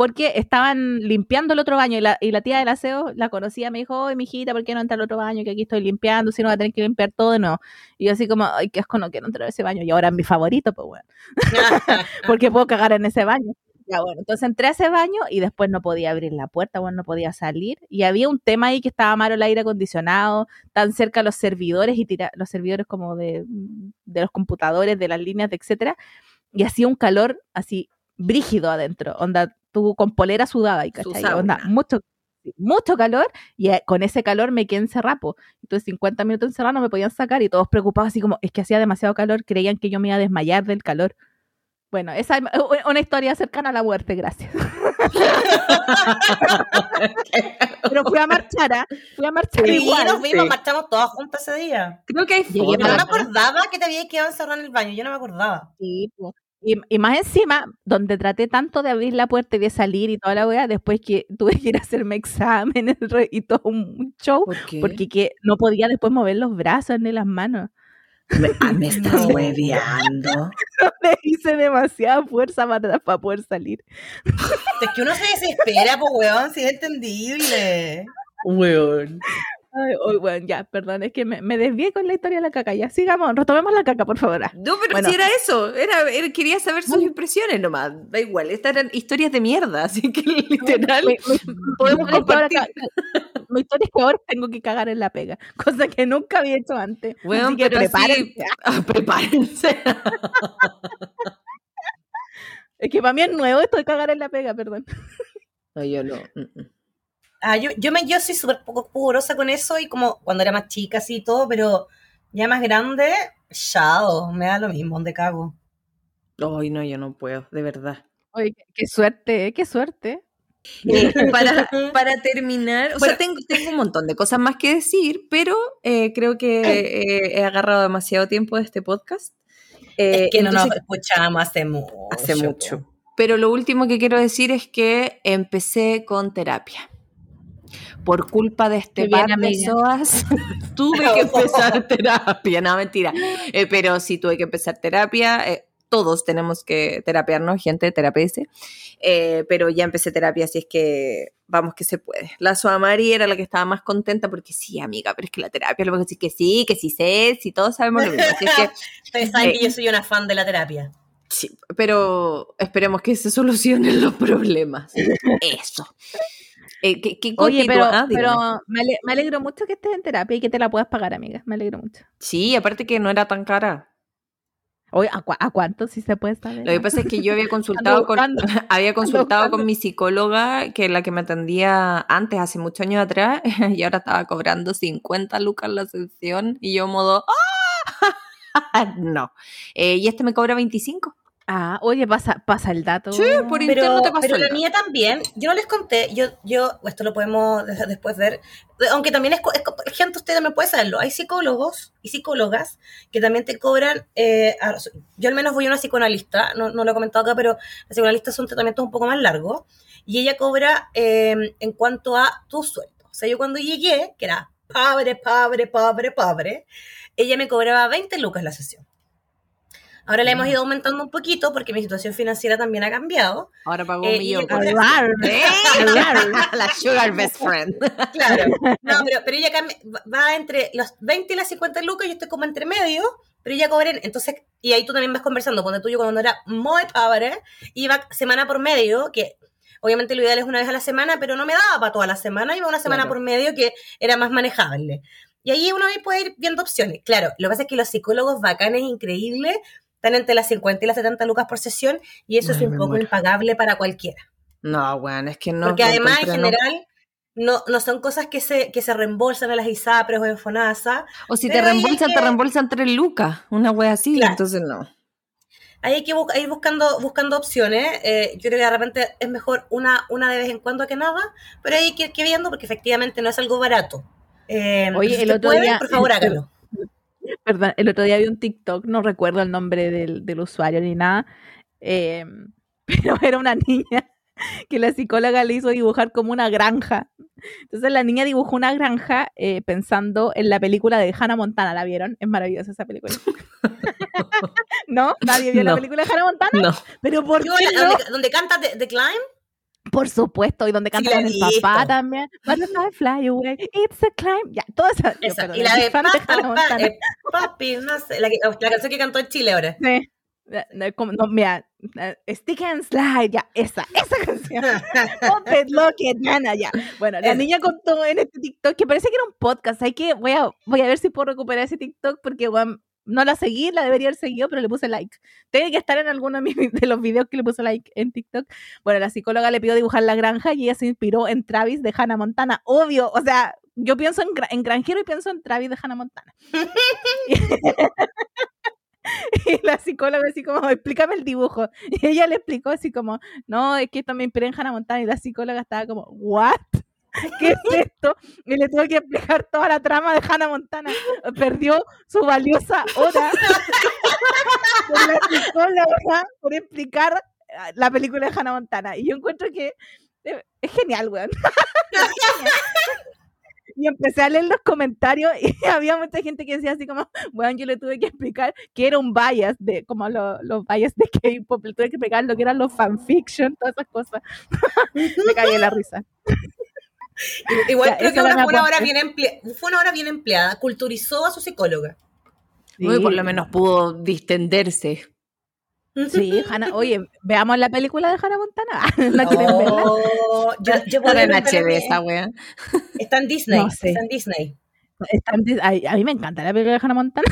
porque estaban limpiando el otro baño y la, y la tía del aseo la conocía, me dijo, oye, mijita, ¿por qué no entra al otro baño? Que aquí estoy limpiando, si no va a tener que limpiar todo nuevo. Y yo así como, ay, qué asco, no quiero entrar a ese baño. Y ahora es mi favorito, pues bueno, *laughs* *laughs* porque puedo cagar en ese baño. Ya bueno, entonces entré a ese baño y después no podía abrir la puerta, bueno, no podía salir. Y había un tema ahí que estaba malo el aire acondicionado, tan cerca los servidores y tira, los servidores como de, de los computadores, de las líneas, de etcétera. Y hacía un calor así brígido adentro, onda tú con polera sudada y ¿cachai? Onda, mucho, mucho calor y eh, con ese calor me quedé encerrado. Entonces 50 minutos encerrado no me podían sacar y todos preocupados así como es que hacía demasiado calor, creían que yo me iba a desmayar del calor. Bueno, esa es una historia cercana a la muerte, gracias. *laughs* Pero fui a marchar, ¿ah? fui a marchar sí, igual. nos fuimos, marchamos todas juntas ese día. Creo que hay Yo no me acordaba que te había quedado encerrado en el baño, yo no me acordaba. Sí, pues. Y, más encima, donde traté tanto de abrir la puerta y de salir y toda la weá, después que *laughs* tuve que ir a hacerme exámenes *laughs* y todo un show, porque que no podía después mover los brazos ni las manos. Me, ah, me *laughs* estás hueveando. Le hice demasiada fuerza para, para poder salir. Es que uno se desespera, pues, weón, si es entendible. Weón. Ay, oh, bueno, ya, perdón, es que me, me desvié con la historia de la caca. Ya, sigamos, retomemos la caca, por favor. ah. No, pero Bueno. si era eso, era, era- quería saber sus impresiones nomás. Da igual, estas eran historias de mierda, *laughs* así que literal Mi- mi- *laughs* podemos mi ahora compartir. Mi historia es que ahora tengo que cagar en la pega, *laughs* cosa que nunca había hecho antes. Weón, Así que pero así- prepárense. Ah, prepárense. Es que para mí es nuevo esto de cagar en la pega, perdón. No, yo no. mm, mm. Ah, yo, yo, me, yo soy súper poco pudorosa con eso y como cuando era más chica así y todo, pero ya más grande, chao, me da lo mismo, donde cago. Ay, no, yo no puedo, de verdad. Oye, qué, qué suerte, eh, qué suerte. Eh, *laughs* para, *laughs* para terminar, o Bueno. sea, tengo, tengo un montón de cosas más que decir, pero eh, creo que eh, he agarrado demasiado tiempo de este podcast. Eh, es que no nos entonces, escuchamos hace mucho. hace mucho. Pero lo último que quiero decir es que empecé con terapia. Por culpa de este par de amiga. SOAS, *laughs* tuve *laughs* que empezar *laughs* terapia. No, mentira. Eh, pero sí tuve que empezar terapia. eh, todos tenemos que terapiarnos, gente, terapeuta. Eh, pero ya empecé terapia, así es que vamos que se puede. La Suamari era la que estaba más contenta porque sí, amiga, pero es que la terapia, lo que decir que sí, que sí sé, sí, todos sabemos lo mismo. Así es que Ustedes saben Eh. que yo soy una fan de la terapia. Sí, pero esperemos que se solucionen los problemas. Eso. Eh, ¿qué, qué Oye, pero? Ah, pero me, ale- me alegro mucho que estés en terapia y que te la puedas pagar, amiga. Me alegro mucho. Sí, aparte que no era tan cara. Oye, ¿a, cuánto si se puede saber? Lo que pasa es que yo había *laughs* consultado con, *laughs* había consultado con mi psicóloga, que es la que me atendía antes, hace muchos años atrás, *laughs* y ahora estaba cobrando 50 lucas la sesión, y yo modo, ¡ah! no. Eh, y este me cobra 25. Ah, oye, pasa, pasa el dato. Sí, por interno Pero, te paso pero la dato. mía también, yo no les conté, yo, yo, esto lo podemos de- después ver, aunque también es, es gente, ustedes me pueden saberlo, hay psicólogos y psicólogas que también te cobran, eh, a- yo al menos voy a una psicoanalista, no, no lo he comentado acá, pero la psicoanalista son tratamientos un poco más largos, y ella cobra eh, en cuanto a tu sueldo. O sea, yo cuando llegué, que era pobre, pobre, pobre, pobre, ella me cobraba 20 lucas la sesión. Ahora la hemos ido aumentando un poquito porque mi situación financiera también ha cambiado. Ahora pago Eh, un millón. por. Arrar, ¡Eh! la sugar best friend. Claro. No, pero, pero ella cambia- va entre los 20 y las 50 lucas, yo estoy como entre medio, pero ella cobré, entonces, y ahí tú también vas conversando, cuando tú yo cuando era muy pobre, iba semana por medio, que obviamente lo ideal es una vez a la semana, pero no me daba para toda la semana, iba una semana Claro. por medio que era más manejable. Y ahí uno puede ir viendo opciones. Claro, lo que pasa es que los psicólogos bacanes, increíbles, están entre las 50 y las 70 lucas por sesión, y eso es un poco muero. impagable para cualquiera. No, bueno, es que no. Porque además, en general, no, no son cosas que se, que se reembolsan a las ISAPRES o en FONASA. O si te reembolsan, te reembolsan tres lucas. Una wea así, Claro. entonces no. Ahí hay que bu- ir buscando, buscando opciones. Eh, yo creo que de repente es mejor una, una de vez en cuando que nada, pero hay que ir que viendo porque efectivamente no es algo barato. Eh, Oye, el otro puede, día- por favor, *laughs* hágalo. *laughs* Perdón, el otro día vi un TikTok, no recuerdo el nombre del, del usuario ni nada, eh, *laughs* pero era una niña que la psicóloga le hizo dibujar como una granja. Entonces la niña dibujó una granja eh, pensando en la película de Hannah Montana, ¿la vieron? Es maravillosa esa película. *laughs* ¿No? ¿Nadie vio la No. película de Hannah Montana? No. Pero ¿por Yo, qué la- no? donde, donde canta The, The Climb, Por supuesto, y donde Sí, canta la con he el papá también. Butterfly fly away, it's a climb. Ya, toda esa. yo, esa, y la *laughs* de fan pa, Hannah pa, pa, Montana. eh, Papi, no sé, la, que- la canción que cantó en Chile ahora. Sí. Eh, No, como- no, mira, eh, Stick and Slide, ya, esa, esa canción. Lock it, nana, ya. Bueno, la niña contó en este TikTok que parece que era un podcast. Hay que, voy a, voy a ver si puedo recuperar ese TikTok porque weón, no la seguí, la debería haber seguido, pero le puse like. Tiene que estar en alguno *laughs* de, los videos que le puse like en TikTok. Bueno, la psicóloga le pidió dibujar la granja y ella se inspiró en Travis de Hannah Montana. Obvio, o sea, yo pienso en, en granjero y pienso en Travis de Hannah Montana. *laughs* Y la psicóloga así como, explícame el dibujo. Y ella le explicó así como, no, es que esto me inspiré en Hannah Montana. Y la psicóloga estaba como, ¿what? *laughs* ¿Qué es esto? Y le tuve que explicar toda la trama de Hannah Montana. Perdió su valiosa hora *laughs* por explicar ah, la película de Hannah Montana. Y yo encuentro que eh, es genial, weón. *laughs* y empecé a leer los comentarios y había mucha gente que decía así como, bueno, yo le tuve que explicar que era un bias, de como lo- los bias de K-pop, le tuve que explicar lo que eran los fanfiction, todas esas cosas. Me caí en la risa. *laughs* Igual Ya, creo que una- una hora bien emple- fue una hora bien empleada. Culturizó a su psicóloga. Uy, por lo Sí. menos pudo distenderse. Sí, Hannah, oye, veamos la película de Hannah Montana. *laughs* ¿No quieren verla? Oh, yo, yo Está podría en ver HD esa wea. Está en Disney. No sé. Está en Disney. Está en a mí me encanta la película de Hannah Montana.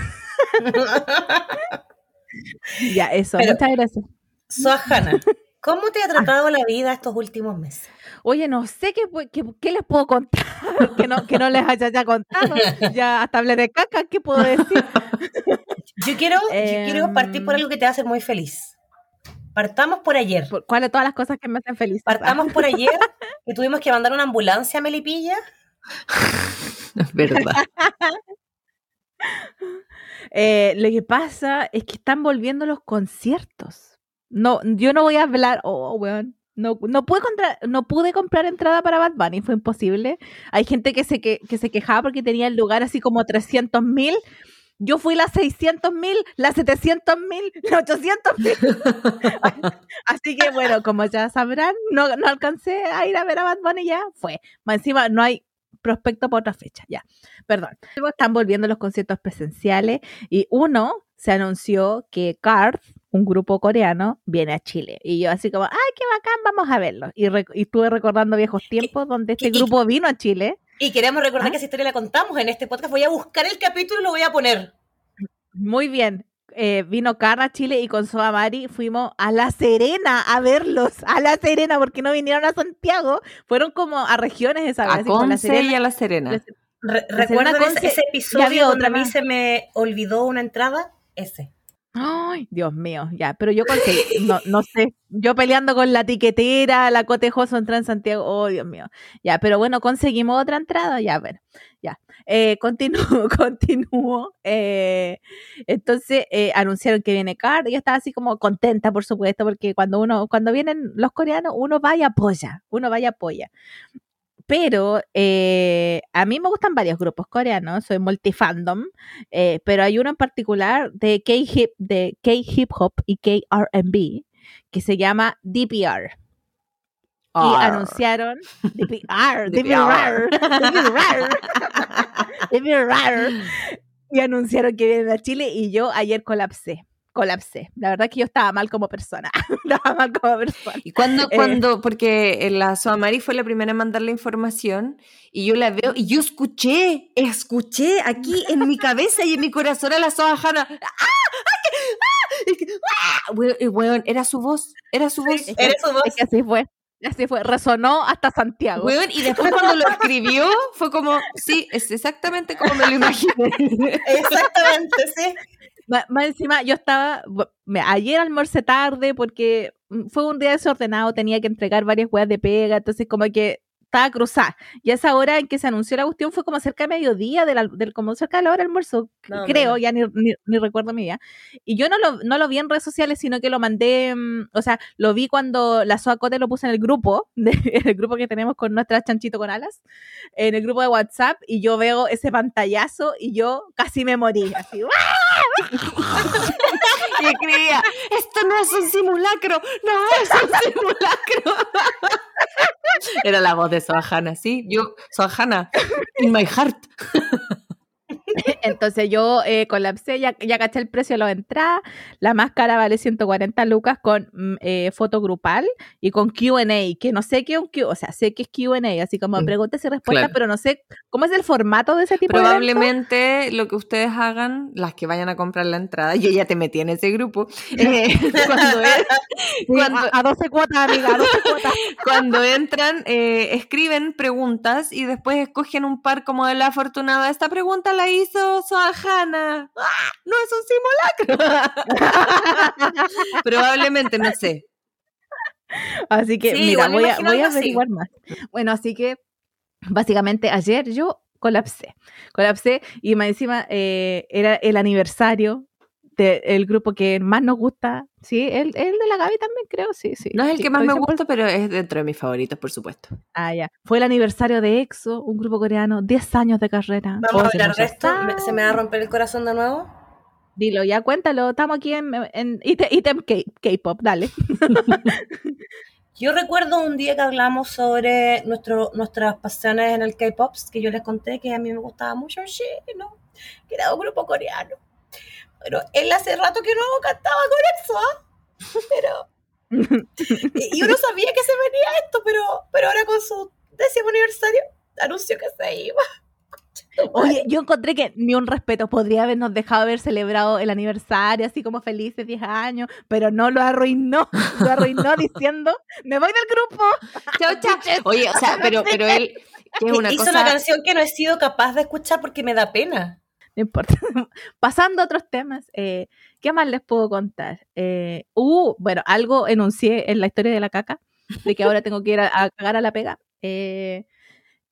*laughs* Ya, eso, Pero- muchas gracias. Sohana, ¿cómo te ha tratado la vida estos últimos meses? Oye, no sé qué, qué, qué les puedo contar, *laughs* que no, que no les haya ya contado. *laughs* Ya hasta hablé de caca, ¿qué puedo decir? *laughs* Yo quiero, yo quiero partir por Em. algo que te va a hacer muy feliz. Partamos por ayer. ¿Cuáles todas las cosas que me hacen feliz? Partamos por ayer, que tuvimos que mandar una ambulancia a Melipilla. Es verdad. Eh, lo que pasa es que están volviendo los conciertos. No, yo no voy a hablar, oh, weón. No, no, pude comprar, no pude comprar entrada para Bad Bunny, fue imposible. Hay gente que se, que, que se quejaba porque tenía el lugar así como 300 mil. Yo fui las 600 mil, las 700 mil, las 800 mil. *laughs* Así que bueno, como ya sabrán, no, no alcancé a ir a ver a Bad Bunny ya, fue. Más encima no hay prospecto para otra fecha, ya. Perdón. Están volviendo los conciertos presenciales y uno se anunció que Card, un grupo coreano, viene a Chile. Y yo así como, ay, qué bacán, vamos a verlo. Y, rec- y estuve recordando viejos tiempos donde este y- y- grupo vino a Chile. Y queremos recordar ¿Ah? que esa historia la contamos en este podcast. Voy a buscar el capítulo y lo voy a poner. Muy bien. Eh, vino Card a Chile y con Soa Mari fuimos a La Serena a verlos, a La Serena, porque no vinieron a Santiago, fueron como a regiones esa vez. A así como La y a La Serena. La- Re- La ¿Recuerdan Serena ese, ese episodio donde a otra mí se me olvidó una entrada? Ese. Ay, Dios mío, ya, pero yo conseguí, no, no sé, yo peleando con la tiquetera, la cotejoso entrada en Santiago, oh Dios mío, ya, pero bueno, conseguimos otra entrada, ya, bueno, ya, eh, continúo, *laughs* continúo, eh, entonces eh, anunciaron que viene Card, yo estaba así como contenta, por supuesto, porque cuando uno, cuando vienen los coreanos, uno va y apoya, uno va y apoya. Pero eh, a mí me gustan varios grupos coreanos, soy multifandom, eh, pero hay uno en particular de K-hip, de K-hip hop y K-R&B que se llama DPR. Y anunciaron DPR, DPR. DPR, DPR, y anunciaron que vienen a Chile y yo ayer colapsé, colapsé. La verdad es que yo estaba mal como persona, *laughs* estaba mal como persona. Y cuando, Eh. cuando, porque eh, la Soamari fue la primera en mandar la información y yo la veo y yo escuché, escuché aquí en mi cabeza y en mi corazón a la Soahana. ¡Ah! ¡Ah! ¡Ah! Era su voz, era su voz. Que- ¿Eres su voz? Es que así fue, así fue, resonó hasta Santiago. Y después cuando lo escribió fue como, sí, es exactamente como me lo imaginé. *laughs* Exactamente, sí. Má- Más encima, yo estaba, me- ayer almorcé tarde porque mm, fue un día desordenado, tenía que entregar varias weas de pega, entonces como que estaba cruzada. Y a esa hora en que se anunció la cuestión fue como cerca de mediodía, de la- del, como cerca de la hora del almuerzo, No, creo, bueno. ya ni, ni, ni recuerdo mi día. Y yo no lo, no lo vi en redes sociales, sino que lo mandé, mm, o sea, lo vi cuando la Soacote lo puso en el grupo, *laughs* de- en el grupo que tenemos con nuestra chanchito con alas, en el grupo de WhatsApp, y yo veo ese pantallazo y yo casi me morí, así, Y escribía, esto no es un simulacro, no es un simulacro. Era la voz de Soahana, sí, yo, Soahana, in my heart. *laughs* Entonces yo eh, colapsé, ya, ya caché el precio de las entradas. La máscara vale 140 lucas con mm, eh, foto grupal y con QA, que no sé qué es un Q, o sea, sé que es QA, así como Mm, preguntas y respuestas, claro. pero no sé cómo es el formato de ese tipo de. evento. Probablemente lo que ustedes hagan, las que vayan a comprar la entrada, yo ya te metí en ese grupo, *laughs* eh, *laughs* cuando, es- Sí, cuando- a, a 12 cuotas, amiga, a 12 cuotas. cuando entran, eh, escriben preguntas y después escogen un par como de la afortunada. Esta pregunta la hizo. ¡Ah! No es un simulacro. *laughs* Probablemente, no sé. Así que, Sí, mira, voy a, voy a así. averiguar más. Bueno, así que básicamente ayer yo colapsé. Colapsé y más encima eh, era el aniversario de- el grupo que más nos gusta. Sí, el, el de la Gaby también creo, sí, sí. No es el Sí, que más me estoy 100% gusta, pero es dentro de mis favoritos, por supuesto. Ah, ya. Fue el aniversario de EXO, un grupo coreano, 10 años de carrera. Vamos Oh, a se hablar de esto. ¿Se me va a romper el corazón de nuevo? Dilo, ya cuéntalo. Estamos aquí en, en ítem ítem K- K-pop, dale. *laughs* Yo recuerdo un día que hablamos sobre nuestro, nuestras pasiones en el K-pop, que yo les conté que a mí me gustaba mucho ¿no? que era un grupo coreano. Pero él hace rato que no cantaba con eso, ¿ah? Pero. *laughs* y y uno sabía que se venía esto, pero, pero ahora con su décimo aniversario anunció que se iba. Oye, yo encontré que ni un respeto podría habernos dejado haber celebrado el aniversario así como felices 10 años, pero no lo arruinó, *laughs* lo arruinó diciendo, me voy del grupo. Chao, chao. *laughs* Oye, o sea, pero, pero él, que es una Hizo cosa... una canción que no he sido capaz de escuchar porque me da pena. No importa. *laughs* Pasando a otros temas, eh, ¿qué más les puedo contar? Eh, uh, bueno, algo enuncié en la historia de la caca, de que ahora tengo que ir a, a cagar a la pega. Eh,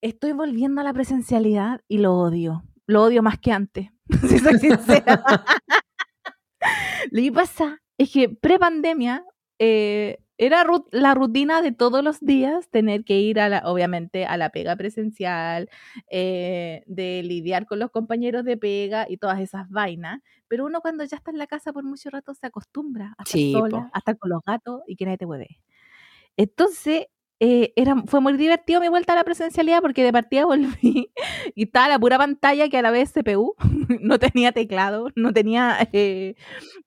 estoy volviendo a la presencialidad y lo odio. Lo odio más que antes, *laughs* si soy sincera. *laughs* lo que pasa es que pre-pandemia eh, era la rutina de todos los días tener que ir, a la, obviamente, a la pega presencial, eh, de lidiar con los compañeros de pega y todas esas vainas. Pero uno cuando ya está en la casa por mucho rato se acostumbra a estar Sí, sola, po. a estar con los gatos y que nadie te hueve. Entonces, eh, era, fue muy divertido mi vuelta a la presencialidad porque de partida *laughs* volví y estaba la pura pantalla que a la vez CPU, *laughs* no tenía teclado, no tenía eh,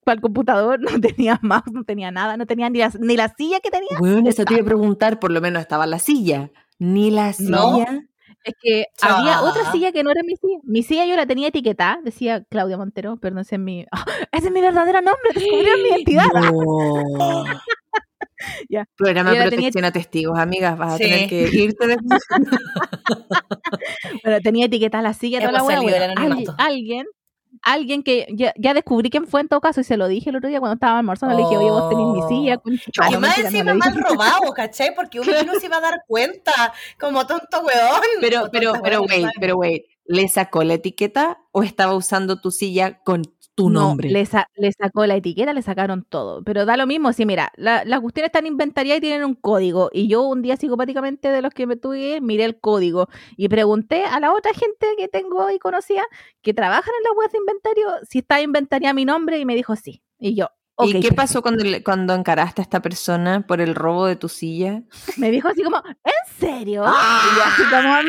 para el computador, *laughs* no tenía mouse, no tenía nada, no tenía ni la, ni la silla que tenía. Bueno, eso te iba a preguntar, por lo menos estaba la silla. Ni la No. silla. Es que había otra silla que no era mi silla. Mi silla yo la tenía etiquetada, decía Claudia Montero, pero no sé mi. Ese es mi verdadero nombre, descubrieron mi *gasps* identidad. No. *laughs* Ya. Programa de protección a testigos, amigas. Vas a tener que *laughs* irte de Pero tenía etiquetada la silla, toda la Hemos hueá, bueno, alguien, alguien, alguien que ya, ya descubrí quién fue en todo caso y se lo dije el otro día cuando estaba almorzando. Le dije, oye, vos tenés mi silla. Oh. concha- Y más encima mal *laughs* robado, ¿cachai? Porque uno no se iba a dar cuenta, como tonto weón. Pero, pero, pero, weona, wait, pero, wait. ¿Le sacó la etiqueta o estaba usando tu silla con tu No, nombre? le, sa- le sacó la etiqueta, le sacaron todo. Pero da lo mismo, sí, mira, la- las cuestiones están inventariadas y tienen un código. Y yo un día psicopáticamente de los que me tuve, miré el código y pregunté a la otra gente que tengo y conocía que trabajan en la web de inventario si está inventariada mi nombre y me dijo sí. Y yo, ¿Y qué pasó cuando, cuando encaraste a esta persona por el robo de tu silla? Me dijo así como, ¿en serio? ¡Ah! Y yo así como,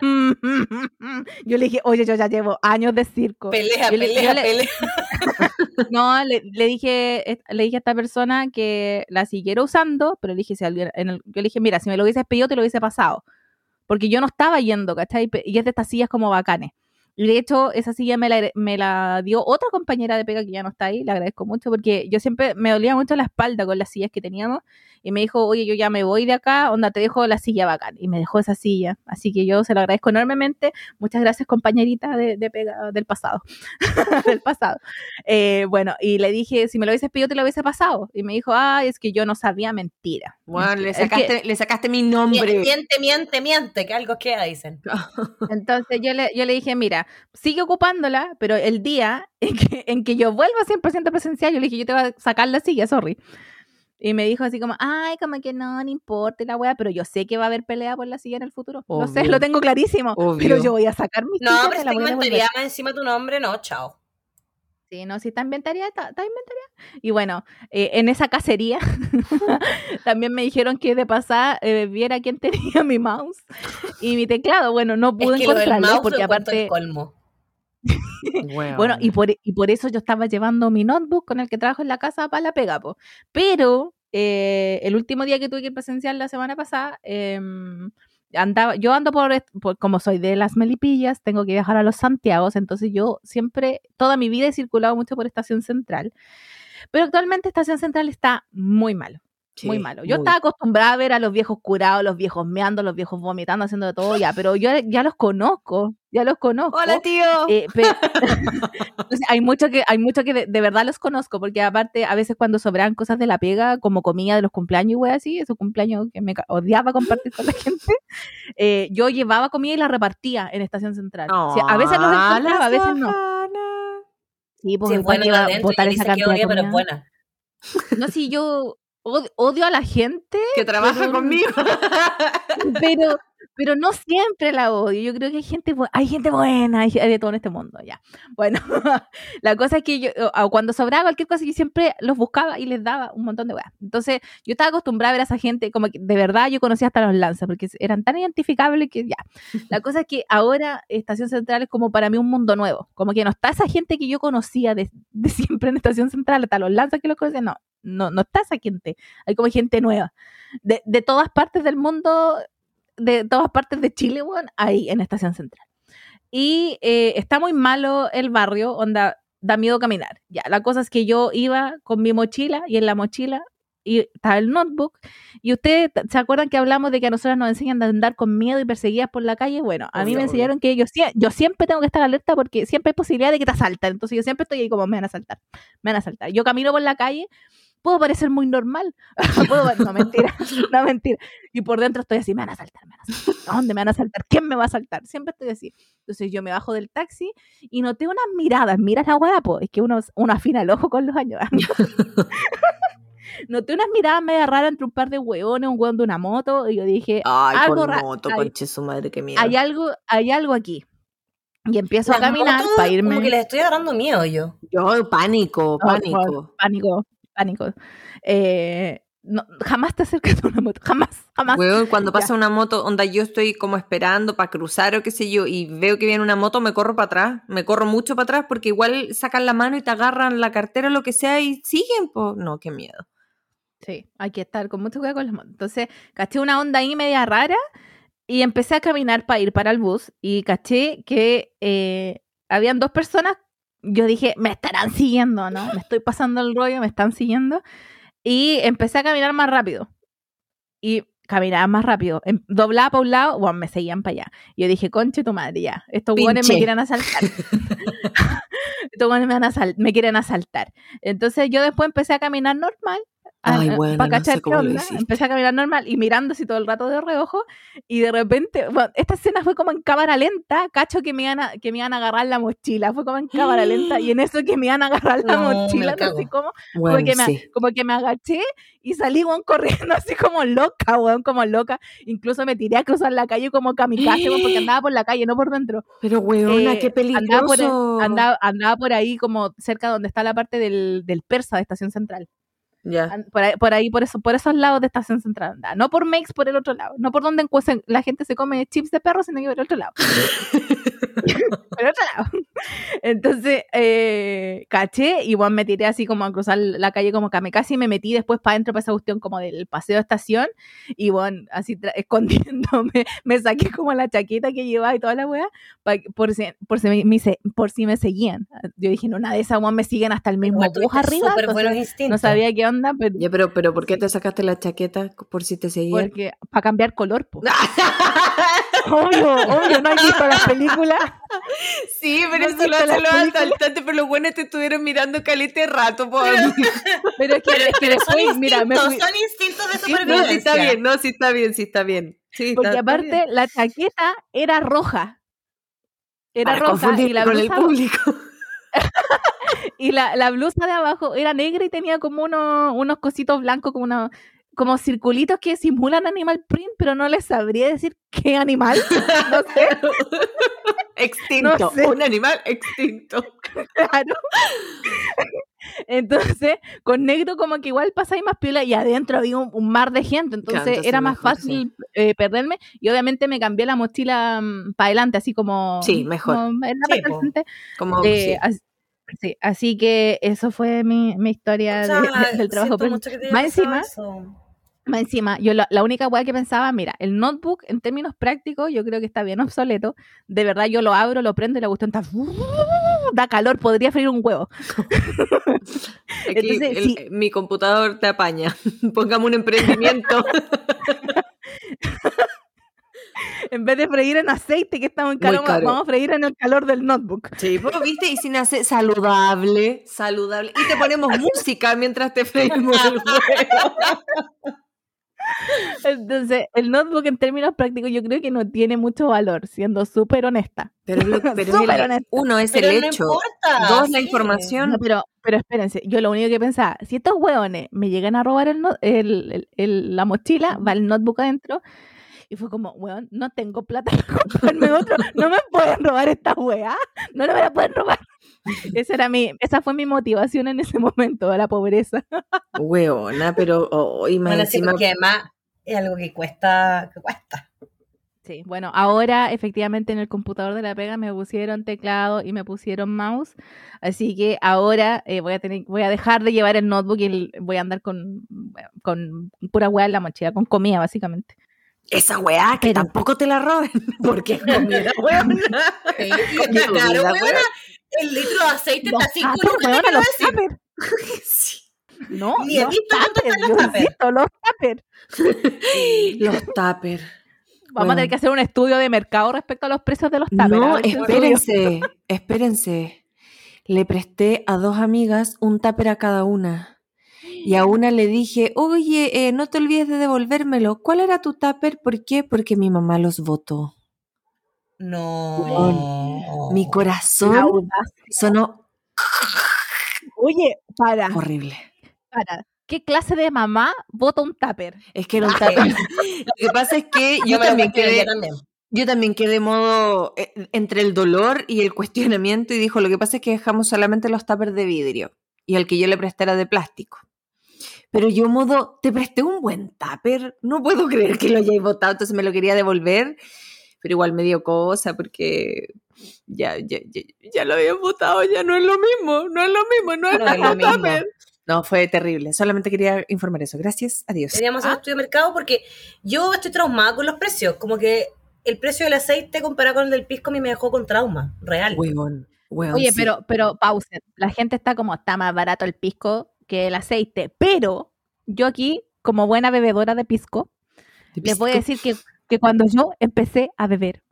"Mm". *laughs* yo le dije, oye, yo ya llevo años de circo. Pelea, Yo le- pelea, le- pelea. *laughs* No, le, le dije, le dije a esta persona que la siguiera usando, pero le dije, si alguien, en el- yo le dije, mira, si me lo hubieses pedido, te lo hubiese pasado. Porque yo no estaba yendo, ¿cachai? Y es de estas sillas como bacanes. De hecho, esa silla me la, me la dio otra compañera de pega que ya no está ahí, le agradezco mucho, porque yo siempre me dolía mucho la espalda con las sillas que teníamos, y me dijo, oye, yo ya me voy de acá, onda, te dejo la silla bacán, y me dejó esa silla, así que yo se lo agradezco enormemente, muchas gracias compañerita de, de pega del pasado, *laughs* del pasado. Eh, bueno, y le dije, si me lo hubieses pedido, te lo hubiese pasado, y me dijo, ay, es que yo no sabía mentira. Bueno, le Es que- sacaste, le sacaste mi nombre. Miente, miente, miente, que algo queda, dicen. *laughs* Entonces yo le, yo le dije, mira, sigue ocupándola, pero el día *laughs* en que, en que yo vuelva 100% presencial, yo le dije, yo te voy a sacar la silla, sorry. Y me dijo así como, ay, como que no, no importa la weá, pero yo sé que va a haber pelea por la silla en el futuro. Lo sé, Obvio. lo tengo clarísimo. Obvio. Pero yo voy a sacar mi No, silla, pero me si te inventaría encima tu nombre, no, chao. Sí, no, si está inventaría, está, está inventaría. Y bueno, eh, en esa cacería *laughs* *laughs* también me dijeron que de pasada eh, viera quién *laughs* tenía mi mouse y mi teclado. Bueno, no pude es que lo del encontrarlo mouse porque lo encuentro el aparte... colmo. Bueno, y por, y por eso yo estaba llevando mi notebook con el que trabajo en la casa para la pega, po. Pero eh, el último día que tuve que ir presencial la semana pasada, em, andaba, yo ando por, por- como soy de las Melipillas, tengo que viajar a los Santiagos, entonces yo siempre, toda mi vida he circulado mucho por Estación Central. Pero actualmente Estación Central está muy malo. Muy Sí, malo. Yo muy. estaba acostumbrada a ver a los viejos curados, los viejos meando, los viejos vomitando, haciendo de todo ya, pero yo ya los conozco, ya los conozco. Hola, tío. Eh, *laughs* Entonces, hay mucho que, hay mucho que de, de verdad los conozco, porque aparte, a veces cuando sobran cosas de la pega, como comida de los cumpleaños y wey así, esos cumpleaños que me odiaba compartir con la gente, eh, yo llevaba comida y la repartía en Estación Central. O sea, a veces los Ah, encontraba, a veces no. Sí, porque Sí, es buena ¿para qué va a botar esa que cantidad odia, pero es buena. No, si yo od- odio a la gente, Que trabaja pero- conmigo. *laughs* pero, pero no siempre la odio. Yo creo que hay gente, hay gente buena, hay de todo en este mundo, ya. Bueno, *laughs* la cosa es que yo, cuando sobraba cualquier cosa, yo siempre los buscaba y les daba un montón de weas. Entonces, yo estaba acostumbrada a ver a esa gente, como que de verdad yo conocía hasta los lanzas, porque eran tan identificables que ya. *laughs* La cosa es que ahora Estación Central es como para mí un mundo nuevo. Como que no está esa gente que yo conocía de, *laughs* de siempre en Estación Central, hasta los lanzas que los conocía, no. No, no está esa gente. Hay como gente nueva. De, de todas partes del mundo de todas partes de Chile, weón, ahí en Estación Central. Y eh, está muy malo el barrio, onda, da miedo caminar. Ya, la cosa es que yo iba con mi mochila y en la mochila y estaba el notebook. Y ustedes se acuerdan que hablamos de que a nosotros nos enseñan a andar con miedo y perseguidas por la calle. Bueno, a mí Obvio, me obvio. enseñaron que yo, sie- yo siempre tengo que estar alerta porque siempre hay posibilidad de que te asalten. Entonces yo siempre estoy ahí como me van a asaltar, me van a asaltar. Yo camino por la calle, puedo parecer muy normal. *laughs* Puedo pa- no, mentira, *laughs* no, mentira. Y por dentro estoy así, me van a asaltar, me van a asaltar. ¿A dónde me van a asaltar? ¿Quién me va a asaltar? Siempre estoy así. Entonces yo me bajo del taxi y noté unas miradas. Mira la hueá, po. Es que uno, uno afina el ojo con los años. *laughs* noté unas miradas media raras entre un par de hueones, un hueón de una moto. Y yo dije, Ay, Algo con moto, hay- conche su madre, qué miedo. hay algo, hay algo aquí. Y empiezo a caminar motos, para irme. Como que les estoy agarrando miedo yo. Yo, pánico, pánico. pánico, pánico. Eh, no, jamás te acerques a una moto, jamás, jamás. Weón, cuando Ya. pasa una moto, onda, yo estoy como esperando para cruzar o qué sé yo, y veo que viene una moto, me corro para atrás, me corro mucho para atrás, porque igual sacan la mano y te agarran la cartera o lo que sea y siguen, pues, no, qué miedo. Sí, hay que estar con mucho cuidado con las motos. Entonces, caché una onda ahí media rara y empecé a caminar para ir para el bus y caché que eh, habían dos personas. Yo dije, me estarán siguiendo, ¿no? Me estoy pasando el rollo, me están siguiendo. Y empecé a caminar más rápido. Y caminaba más rápido. Em- Doblaba para un lado, bueno, me seguían para allá. Y yo dije, conche tu madre, ya. Estos hueones me quieren asaltar. *laughs* Estos hueones me, me quieren asaltar. Entonces yo después empecé a caminar normal. Ay, bueno, para no cachar sé cómo onda. hiciste. Empecé a caminar normal y mirando así todo el rato de reojo. Y de repente, bueno, esta escena fue como en cámara lenta. Cacho que me iban a, que me iban a agarrar la mochila. Fue como en cámara lenta. Y en *gasps* eso que me iban a agarrar la No, mochila, no cago. sé cómo. Bueno, como, que me, sí. como que me agaché y salí, *laughs* corriendo así como loca, weón, como loca. Incluso me tiré a cruzar la calle como kamikaze, porque andaba por la calle, no por dentro. Pero, weona, Eh, qué andaba por, peligroso. andaba, andaba por ahí como cerca donde está la parte del, del persa de Estación Central. Ya. An- Por ahí, por ahí, por eso, por esos lados de Estación Central andaba. No por Mex, por el otro lado. No por donde la gente se come chips de perro, sino que por el otro lado. *laughs* por el otro lado. *laughs* Entonces, eh, caché y bueno, me tiré así como a cruzar la calle como kamikaze y me metí después para adentro para esa cuestión como del paseo de estación y bueno, así *laughs* escondiéndome, me saqué como la chaqueta que llevaba y toda la weá por si, por si me, me por si me seguían. Yo dije, no, una de esas weón me siguen hasta el mismo bus arriba. entonces no sabía qué onda, pero Ya, pero, pero ¿por qué te sacaste la chaqueta por si te seguían? porque para cambiar color, po. *laughs* obvio, obvio, no hay visto las películas. sí, pero ¿No eso lo hacen los asaltantes, pero los buenos te estuvieron mirando calete rato, po. Pero es que, es que Pero son después, mira, me fui, son instintos de Sí, no, supervivencia. sí está bien, no, sí está bien, sí está bien. Sí, porque está- está aparte bien. la chaqueta era roja. Era Para roja y la con el blusa, público. *laughs* y la, la blusa de abajo era negra y tenía como unos, unos cositos blancos, como una, como circulitos que simulan animal print, pero no les sabría decir qué animal. No sé, *laughs* Extinto, No sé. un animal extinto. *laughs* claro. Entonces, con negro como que igual pasáis más piola y adentro había un, un mar de gente, entonces era más mejor, fácil eh, perderme y obviamente me cambié la mochila para adelante, así como... Sí, mejor. como Sí, Eh, sí. Sí, así que eso fue mi, mi historia de- *laughs* del trabajo. siento Pero mucho que te haya más encima, eso. más encima, yo la, la única weá que pensaba, mira, el notebook en términos prácticos yo creo que está bien obsoleto. De verdad yo lo abro, lo prendo y la cuestión está... *laughs* Da calor, podría freír un huevo. *laughs* Aquí entonces, el- sí. mi computador te apaña. Pongamos un emprendimiento. En vez de freír en aceite, que estamos en calor, caro. vamos a freír en el calor del notebook. Sí, pues, ¿viste? Y sin hacer saludable, saludable. Y te ponemos música mientras te freímos el *laughs* huevo. Entonces, el notebook en términos prácticos yo creo que no tiene mucho valor, siendo súper honesta. Pero, lo- *laughs* honesta. uno es Pero el no hecho. importa, Dos, la información. No, pero, pero espérense, yo lo único que pensaba, si estos hueones me llegan a robar el- el- el- la mochila, va el notebook adentro, y fue como, weón, no tengo plata *laughs* para comprarme otro, no me pueden robar esta weá, no me la pueden robar. *laughs* Esa, era mi, esa fue mi motivación en ese momento, la pobreza. Hueona, pero hoy más Bueno, sí, encima. porque además es algo que cuesta, que cuesta. Sí, bueno, ahora efectivamente en el computador de la pega me pusieron teclado y me pusieron mouse, así que ahora eh, voy a tener, voy a dejar de llevar el notebook y el- voy a andar con, con pura weá en la mochila, con comida básicamente. Esa weá que Pero- tampoco te la roben. *laughs* Porque es comida. *laughs* Sí, *laughs* Comida, claro, weona. weona, el litro de aceite Los está 5 tuppers, lucas, te decir. Sí. No, Ni los están los insisto, los tuppers. Los tupper. Vamos Bueno. a tener que hacer un estudio de mercado respecto a los precios de los tuppers. No, a ver si lo espérense, espérense. Le presté a dos amigas un tupper a cada una. Y a una le dije, oye, eh, no te olvides de devolvérmelo. ¿Cuál era tu tupper? ¿Por qué? Porque mi mamá los votó. No. Mi corazón sonó Oye, para, horrible. para. ¿Qué clase de mamá vota un tupper? Es que era un tupper. *laughs* Lo que pasa es que yo también quedé, yo también. yo también quedé modo eh, entre el dolor y el cuestionamiento y dijo, lo que pasa es que dejamos solamente los tuppers de vidrio y el que yo le presté era de plástico. Pero yo modo, te presté un buen tupper, no puedo creer que lo hayáis botado, entonces me lo quería devolver, pero igual me dio cosa porque ya, ya, ya, ya lo habían botado, ya no es lo mismo, no es lo mismo, no es, No es el lo mismo. tupper. No, fue terrible, solamente quería informar eso. Gracias, adiós. Deberíamos hacer un estudio de mercado porque yo estoy traumada con los precios. Como que el precio del aceite comparado con el del pisco a mí me dejó con trauma, real. Huevón, huevón, Oye, sí. pero, pero pausen. La gente está como, está más barato el pisco que el aceite. Pero yo aquí, como buena bebedora de pisco, les voy a decir que, que cuando yo empecé a beber,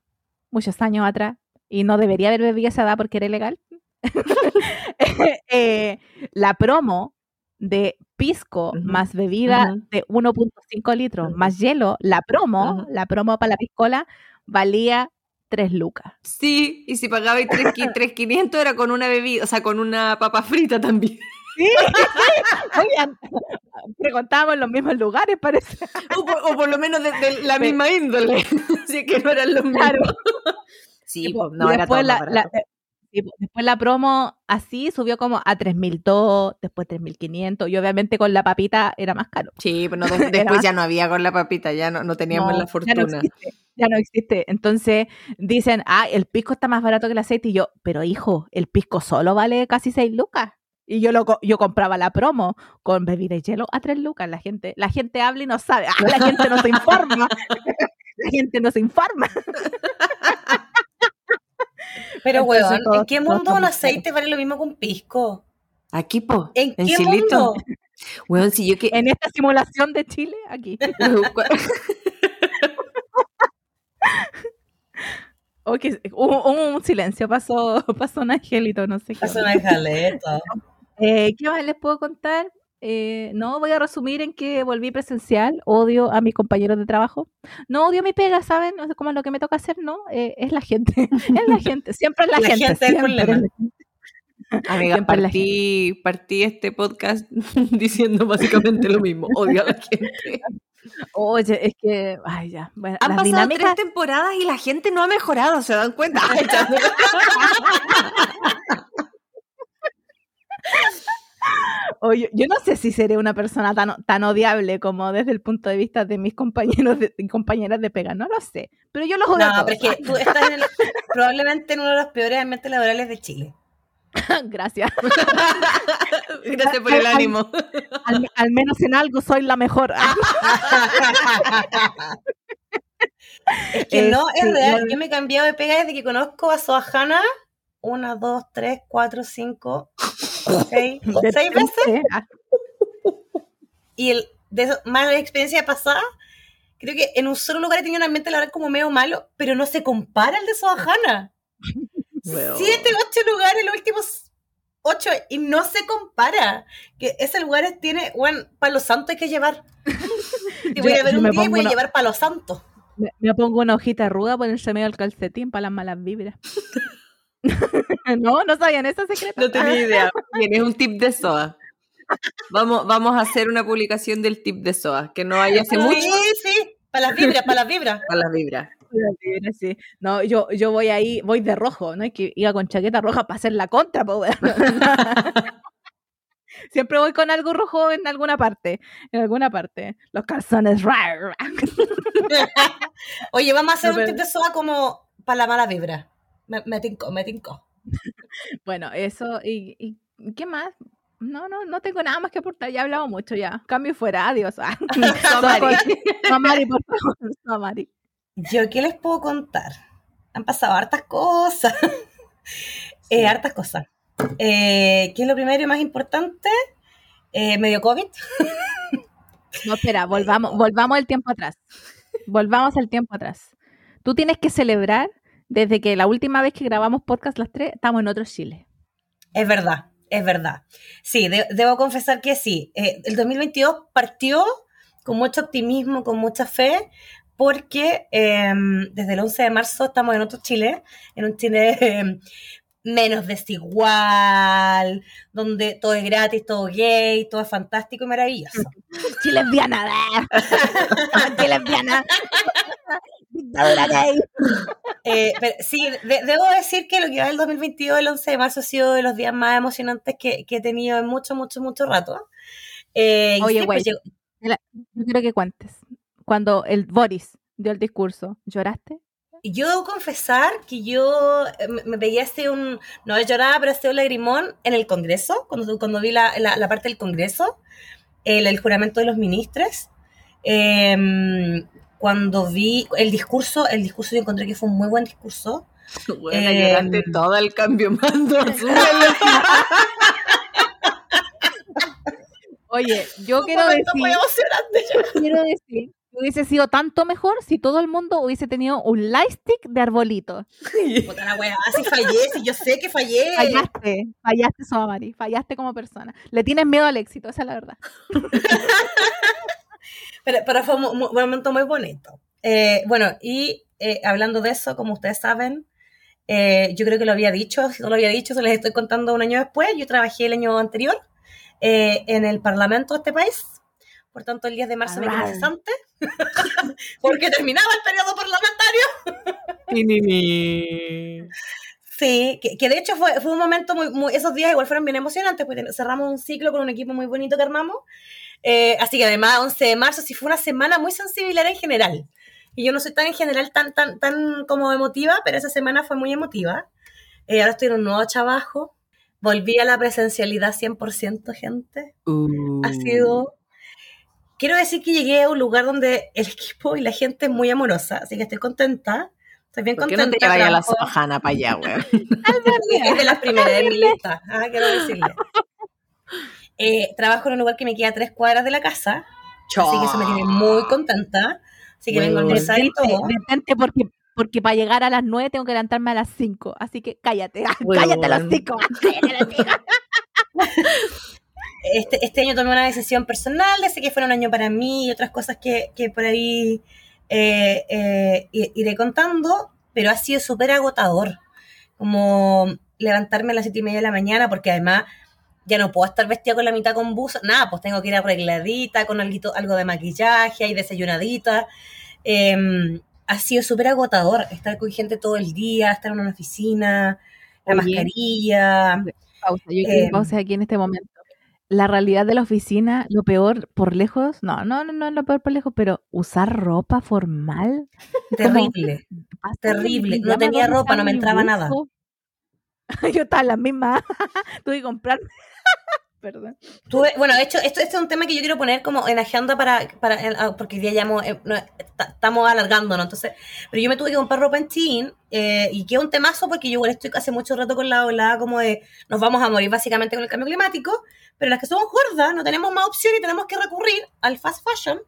muchos años atrás, y no debería haber bebido esa edad porque era ilegal, *laughs* eh, la promo de pisco más bebida de 1.5 litros más hielo, la promo, la promo para la piscola valía 3 lucas. Sí, y si pagabais 3.500 era con una bebida, o sea, con una papa frita también. Sí, *laughs* Oigan, frecuentábamos en los mismos lugares, parece. O por, o por lo menos de, de la misma índole. *laughs* Así que no eran los mismos. Claro. *laughs* Sí, pues, no, era todo la, la- después la promo así subió como a 3.200, después 3.500 y obviamente con la papita era más caro. Sí, pero no, de- después ya no había con la papita, ya no, no teníamos No, la Ya fortuna. no, existe, ya no existe. Entonces dicen, ah, el pisco está más barato que el aceite. Y yo, pero hijo, el pisco solo vale casi 6 lucas. Y yo lo co- yo compraba la promo con bebida y hielo a 3 lucas. La gente, la gente habla y no sabe. Ah, la gente no se informa. *laughs* la gente no se informa. Pero, Entonces, weón, todo- ¿en qué mundo un muy aceite vale lo mismo que un pisco? Aquí, po, ¿En en qué Chilito. mundo? *laughs* Weón, si yo que... En esta simulación de Chile, aquí. Que- hubo, hubo un silencio, pasó, *laughs* pasó un angelito, no sé qué. Es una jaleta. Eh, ¿Qué más les puedo contar? Eh, no, voy a resumir en que volví presencial, odio a mis compañeros de trabajo. No odio mi pega, ¿saben? No sé cómo es lo que me toca hacer, ¿no? Eh, es la gente, *laughs* es la gente, siempre es la, *laughs* La gente. gente *laughs* siempre es la gente. Amiga, partí, partí este podcast diciendo básicamente lo mismo. Odio a la gente. Oye, es que, ay, ya, bueno, Han las pasado dinámicas, tres temporadas y la gente no ha mejorado, ¿se dan cuenta? Ay, oye, yo no sé si seré una persona tan, tan odiable como desde el punto de vista de mis compañeros de, y compañeras de pega, no lo sé, pero yo los odio a No, pero es que tú estás en el- probablemente en uno de los peores ambientes laborales de Chile. *laughs* Gracias. *laughs* Gracias por el ánimo. Al, al menos en algo soy la mejor. *laughs* Es que Eh, no, es sí, real. Yo me he cambiado de pega desde que conozco a Soajana. Una, dos, tres, cuatro, cinco, *laughs* seis, seis veces. Y el, de eso, más la experiencia pasada, creo que en un solo lugar he tenido un ambiente laboral como medio malo, pero no se compara al de Soajana. Bueno. *laughs* Siete, ocho lugares los últimos 8 y no se compara. Que ese lugar tiene, bueno, palo santo hay que llevar. *laughs* Y voy Yo- a ver un día y voy a llevar palo santo. Me, me pongo una hojita ruda por el medio del calcetín para las malas vibras. *laughs* no, no sabían ese secreto. No tenía idea. Bien, es un tip de SOA. Vamos, vamos a hacer una publicación del tip de SOA, que no hay hace mucho Sí, sí, para las vibras, para las vibras. para las vibras. Sí. No, yo, yo voy ahí, voy de rojo, ¿no? Es que iba con chaqueta roja para hacer la contra, po, weón. *laughs* Siempre voy con algo rojo en alguna parte, en alguna parte. Los calzones. *laughs* Oye, vamos a hacer No, un tip de soda como para la mala vibra. Me, me tincó, me tincó. Bueno, eso, y, y ¿qué más? No, no, no tengo nada más que aportar, ya he hablado mucho ya. Cambio fuera, adiós. Ah. *laughs* *laughs* Somari. Somari, por favor, Somari. Yo, ¿qué les puedo contar? Han pasado hartas cosas. *laughs* Eh, hartas cosas. Eh, ¿Qué es lo primero y más importante? Eh, medio COVID. No, espera, volvamos, volvamos el tiempo atrás. Volvamos el tiempo atrás. Tú tienes que celebrar desde que la última vez que grabamos podcast las tres, estamos en otro Chile. Es verdad, es verdad. Sí, de- debo confesar que sí. Eh, el 2022 partió con mucho optimismo, con mucha fe, porque eh, desde el 11 de marzo estamos en otro Chile, en un Chile eh, menos desigual, donde todo es gratis, todo gay, todo es fantástico y maravilloso. *laughs* Chile lesbiana. *laughs* Chile lesbiana. *laughs* Eh, pero sí, de- debo decir que lo que va del 2022, el 11 de marzo, ha sido de los días más emocionantes que, que he tenido en mucho, mucho, mucho rato. Eh, Oye, güey. Yo quiero que cuentes. Cuando el Boris dio el discurso, ¿lloraste? Yo debo confesar que yo eh, me, me pegué así un, no lloraba, pero así un lagrimón en el Congreso, cuando, cuando vi la, la- la parte del Congreso, el, el juramento de los ministros, Em, cuando vi el discurso, el discurso yo encontré que fue un muy buen discurso. *laughs* Bueno, Eh, lloraste todo el cambio mando. *laughs* Oye, yo Un quiero decir, muy emocionante. yo- quiero decir que hubiese sido tanto mejor si todo el mundo hubiese tenido un lightstick de arbolito. Puta la wea, si fallé, si yo sé que fallé. Fallaste, fallaste, Somari, fallaste como persona. Le tienes miedo al éxito, esa es la verdad. *laughs* Pero, pero fue un, un momento muy bonito. Eh, bueno, y eh, hablando de eso, como ustedes saben, eh, yo creo que lo había dicho, si no lo había dicho, se les estoy contando un año después. Yo trabajé el año anterior eh, en el Parlamento de este país. Por tanto, el 10 de marzo me quedé cesante, *laughs* porque terminaba el periodo parlamentario. Sí, que, que de hecho fue, fue un momento muy, muy- esos días igual fueron bien emocionantes, porque cerramos un ciclo con un equipo muy bonito que armamos. Eh, así que además, 11 de marzo sí fue una semana muy sensible en general. Y yo no soy tan en general tan, tan, tan como emotiva, pero esa semana fue muy emotiva. Eh, ahora estoy en un nuevo trabajo. Volví a la presencialidad 100%, gente. Uh. Ha sido... Quiero decir que llegué a un lugar donde el equipo y la gente es muy amorosa, así que estoy contenta. Estoy bien ¿Por qué contenta. no te a la Sojana para allá, weón? *laughs* es de las primeras de mi lista, ah, quiero decirle. Eh, trabajo en un lugar que me queda a tres cuadras de la casa, así que eso me tiene muy contenta. Así que vengo a Bueno. almorzar y Detente, todo. detente porque, porque para llegar a las 9 tengo que levantarme a las 5. Así que cállate, Bueno. *laughs* cállate los 5. Cállate los *laughs* cinco. Este, este año tomé una decisión personal, de que fuera un año para mí y otras cosas que, que por ahí eh, eh, iré contando, pero ha sido súper agotador. Como levantarme a las siete y media de la mañana, porque además ya no puedo estar vestida con la mitad con buzo, nada, pues tengo que ir arregladita, con alguito- algo de maquillaje y desayunadita. Eh, ha sido súper agotador estar con gente todo el día, estar en una oficina, la Oye. mascarilla. Pausa, yo quiero Em. pausa aquí en este momento. La realidad de la oficina, lo peor por lejos, no, no, no, no es lo peor por lejos, pero usar ropa formal. Terrible. Terrible. No tenía ¿dónde ropa, no me entraba nada. *laughs* Yo estaba en la misma. *laughs* Tuve que comprar. *laughs* Perdón. Tuve- bueno, de hecho, esto, este es un tema que yo quiero poner como en agenda para, para ah, porque ya hemos, eh, no, ta- estamos alargando, ¿no? Entonces, pero yo me tuve que comprar ropa en Shein eh, y que es un temazo porque yo igual estoy hace mucho rato con la ola como de nos vamos a morir básicamente con el cambio climático, pero las que somos gordas no tenemos más opción y tenemos que recurrir al fast fashion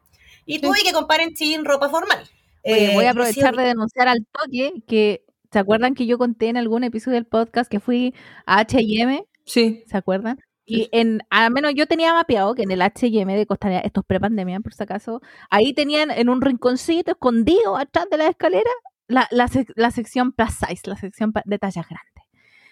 y tuve que comprar en Shein ropa formal. Oye, Eh, voy a sido aprovechar de denunciar al toque que, ¿se acuerdan que yo conté en algún episodio del podcast que fui a H&M Sí. ¿Se acuerdan? Y en, al menos yo tenía mapeado que en el H&M de Costanera, esto es prepandemia por si acaso, ahí tenían en un rinconcito escondido atrás de la escalera la, la, sec- la sección plus size, la sección de tallas grandes.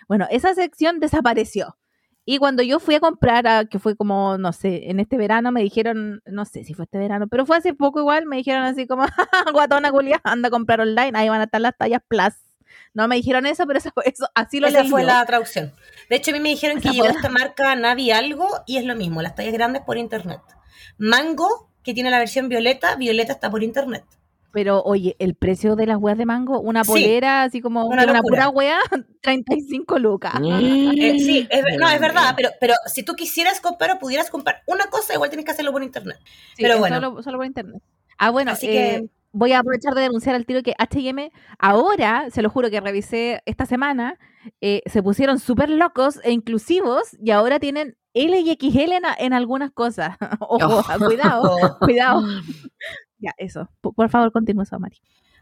Bueno, esa sección desapareció. Y cuando yo fui a comprar, a- que fue como, no sé, en este verano me dijeron, no sé si fue este verano, pero fue hace poco igual, me dijeron así como, *laughs* guatona Julia, anda a comprar online, ahí van a estar las tallas plus. No me dijeron eso, pero eso, eso así lo Esa leí fue yo. la traducción. De hecho, a mí me dijeron que llegó esta marca Navi algo y es lo mismo, las tallas grandes por internet. Mango, que tiene la versión violeta, violeta está por internet. Pero oye, el precio de las weas de mango, una Sí, polera, así como una una, pura wea, *laughs* 35 lucas. Eh, sí, es, no, es verdad, mío. pero, pero si tú quisieras comprar o pudieras comprar una cosa, igual tienes que hacerlo por internet. Sí, pero bueno. Solo, solo por internet. Ah, bueno, Así eh, que- voy a aprovechar de denunciar al tiro que H&M ahora, se lo juro que revisé esta semana, eh, se pusieron súper locos e inclusivos y ahora tienen L y XL en, en algunas cosas. *laughs* Ojo, Oh. *laughs* cuidado, cuidado. *laughs* Ya, eso. Por, por favor, continúa, Mari.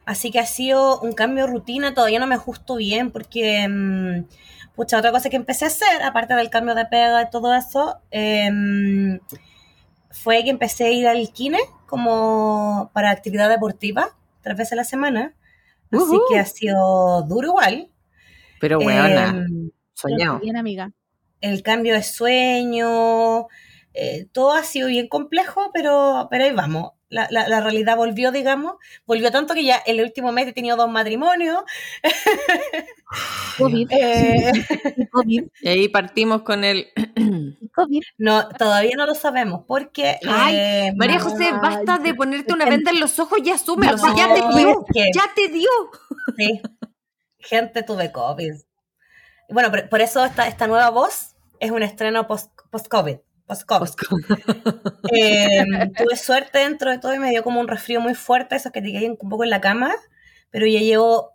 Así que ha sido un cambio de rutina, todavía no me ajusto bien porque, mm, pucha, otra cosa que empecé a hacer, aparte del cambio de pega y todo eso, em, fue que empecé a ir al kine como para actividad deportiva, tres veces a la semana. Así que ha sido duro igual. Pero weona, Em, soñado. Bien, amiga. el cambio de sueño, eh, todo ha sido bien complejo, pero, pero ahí vamos. La, la- la realidad volvió, digamos, volvió tanto que ya el último mes he tenido dos matrimonios. COVID, *laughs* Eh, COVID, Y ahí partimos con el... COVID. no, todavía no lo sabemos porque... Ay, eh, María José, Ay, basta de ponerte una venda en los ojos y asúmelo. No, si ya te dio, es que- ya te dio. sí, gente, tuve COVID. Bueno, por, por eso esta, esta nueva voz es un estreno post- post-COVID. Post-COVID. Eh, tuve suerte dentro de todo y me dio como un resfrío muy fuerte, esos que te quedan un poco en la cama, pero ya llevo,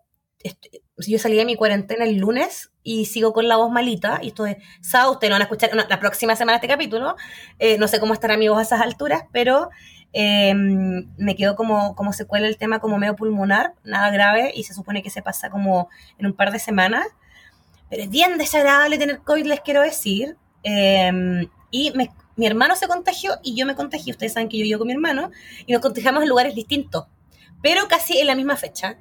yo salí de mi cuarentena el lunes y sigo con la voz malita, y esto es sábado, ustedes lo van a escuchar no, la próxima semana este capítulo, Eh, no sé cómo estará mi voz a esas alturas, pero eh, me quedó como, como secuela el tema como medio pulmonar, nada grave, y se supone que se pasa como en un par de semanas, pero es bien desagradable tener COVID, les quiero decir. Eh, y me- mi hermano se contagió y yo me contagié. Ustedes saben que yo vivo con mi hermano y nos contagiamos en lugares distintos, pero casi en la misma fecha.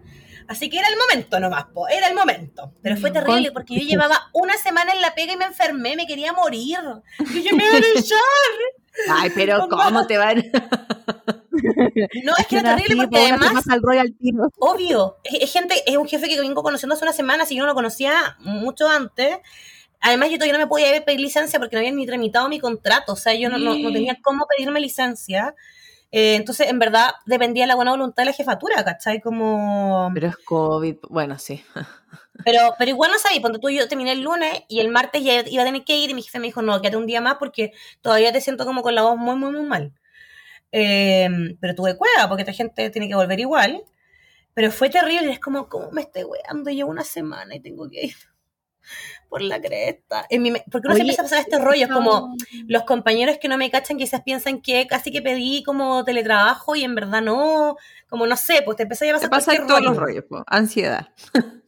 Así que era el momento nomás, po, era el momento. Pero fue terrible porque yo llevaba una semana en la pega y me enfermé, me quería morir. Y yo me iban a echar. Ay, pero ¿cómo te van? *laughs* No, es que era terrible porque además al Royal tiro. Obvio, es, gente, es un jefe que vengo conociendo hace una semana, si yo no lo conocía mucho antes. Además, yo todavía no me podía pedir licencia porque no habían ni tramitado mi contrato, o sea, yo no, no- no tenía cómo pedirme licencia. Eh, entonces, en verdad, dependía de la buena voluntad de la jefatura, ¿cachai? Como... Pero es COVID. Bueno, sí. *laughs* Pero, pero igual no sabía, cuando tú yo terminé el lunes y el martes ya iba a tener que ir y mi jefe me dijo, no, quédate un día más porque todavía te siento como con la voz muy, muy, muy mal. Eh, pero tuve cueva porque esta gente tiene que volver igual. Pero fue terrible, es como, ¿cómo me estoy weando? Llevo una semana y tengo que ir por la cresta. En mi me- porque uno se Oye, empieza a pasar este rollo, es como los compañeros que no me cachan quizás piensan que casi que pedí como teletrabajo y en verdad no, como no sé, pues te empezó a Te pasar pasa cualquier todos los rollo. rollos, po. ansiedad. *laughs*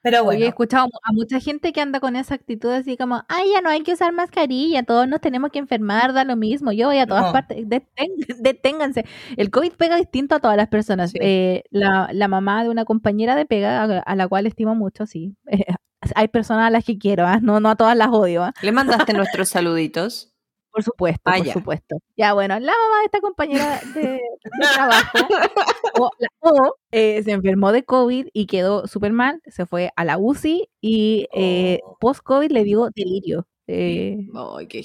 Pero Oye, bueno. he escuchado a mucha gente que anda con esa actitud así como, ay, ya no hay que usar mascarilla, todos nos tenemos que enfermar, da lo mismo, yo voy a todas No. partes, Detén- *laughs* deténganse. El COVID pega distinto a todas las personas. Sí. Eh, la, la mamá de una compañera de pega, a, a la cual estimo mucho, sí. *laughs* hay personas a las que quiero, ¿ah? no, no a todas las odio. ¿ah? Le mandaste *laughs* nuestros saluditos. Por supuesto, Ah, por ya. supuesto. Ya, bueno, la mamá de esta compañera de, de trabajo *laughs* o, la- o, eh, se enfermó de COVID y quedó súper mal, se fue a la UCI y eh, Oh. post-COVID le dio delirio. Eh,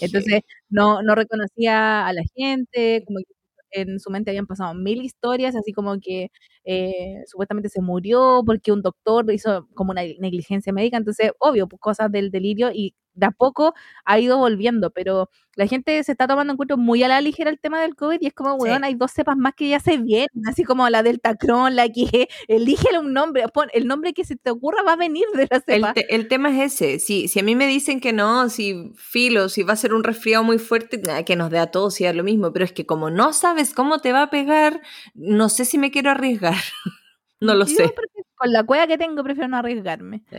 entonces no, no reconocía a la gente, como que en su mente habían pasado mil historias, así como que eh, supuestamente se murió porque un doctor hizo como una negligencia médica, entonces obvio, pues, cosas del delirio y de a poco ha ido volviendo, pero la gente se está tomando en cuenta muy a la ligera el tema del COVID y es como, Sí. weón, hay dos cepas más que ya se vienen, así como la Delta Cron, la que *laughs* elígele un nombre, pon el nombre que se te ocurra va a venir de la El, cepa. te- el tema es ese. Si, si a mí me dicen que no, si filo, si va a ser un resfriado muy fuerte, que nos dé a todos y da lo mismo. Pero es que como no sabes cómo te va a pegar, no sé si me quiero arriesgar. *laughs* no lo Yo sé. prefiero- con la cueva que tengo prefiero no arriesgarme. Sí.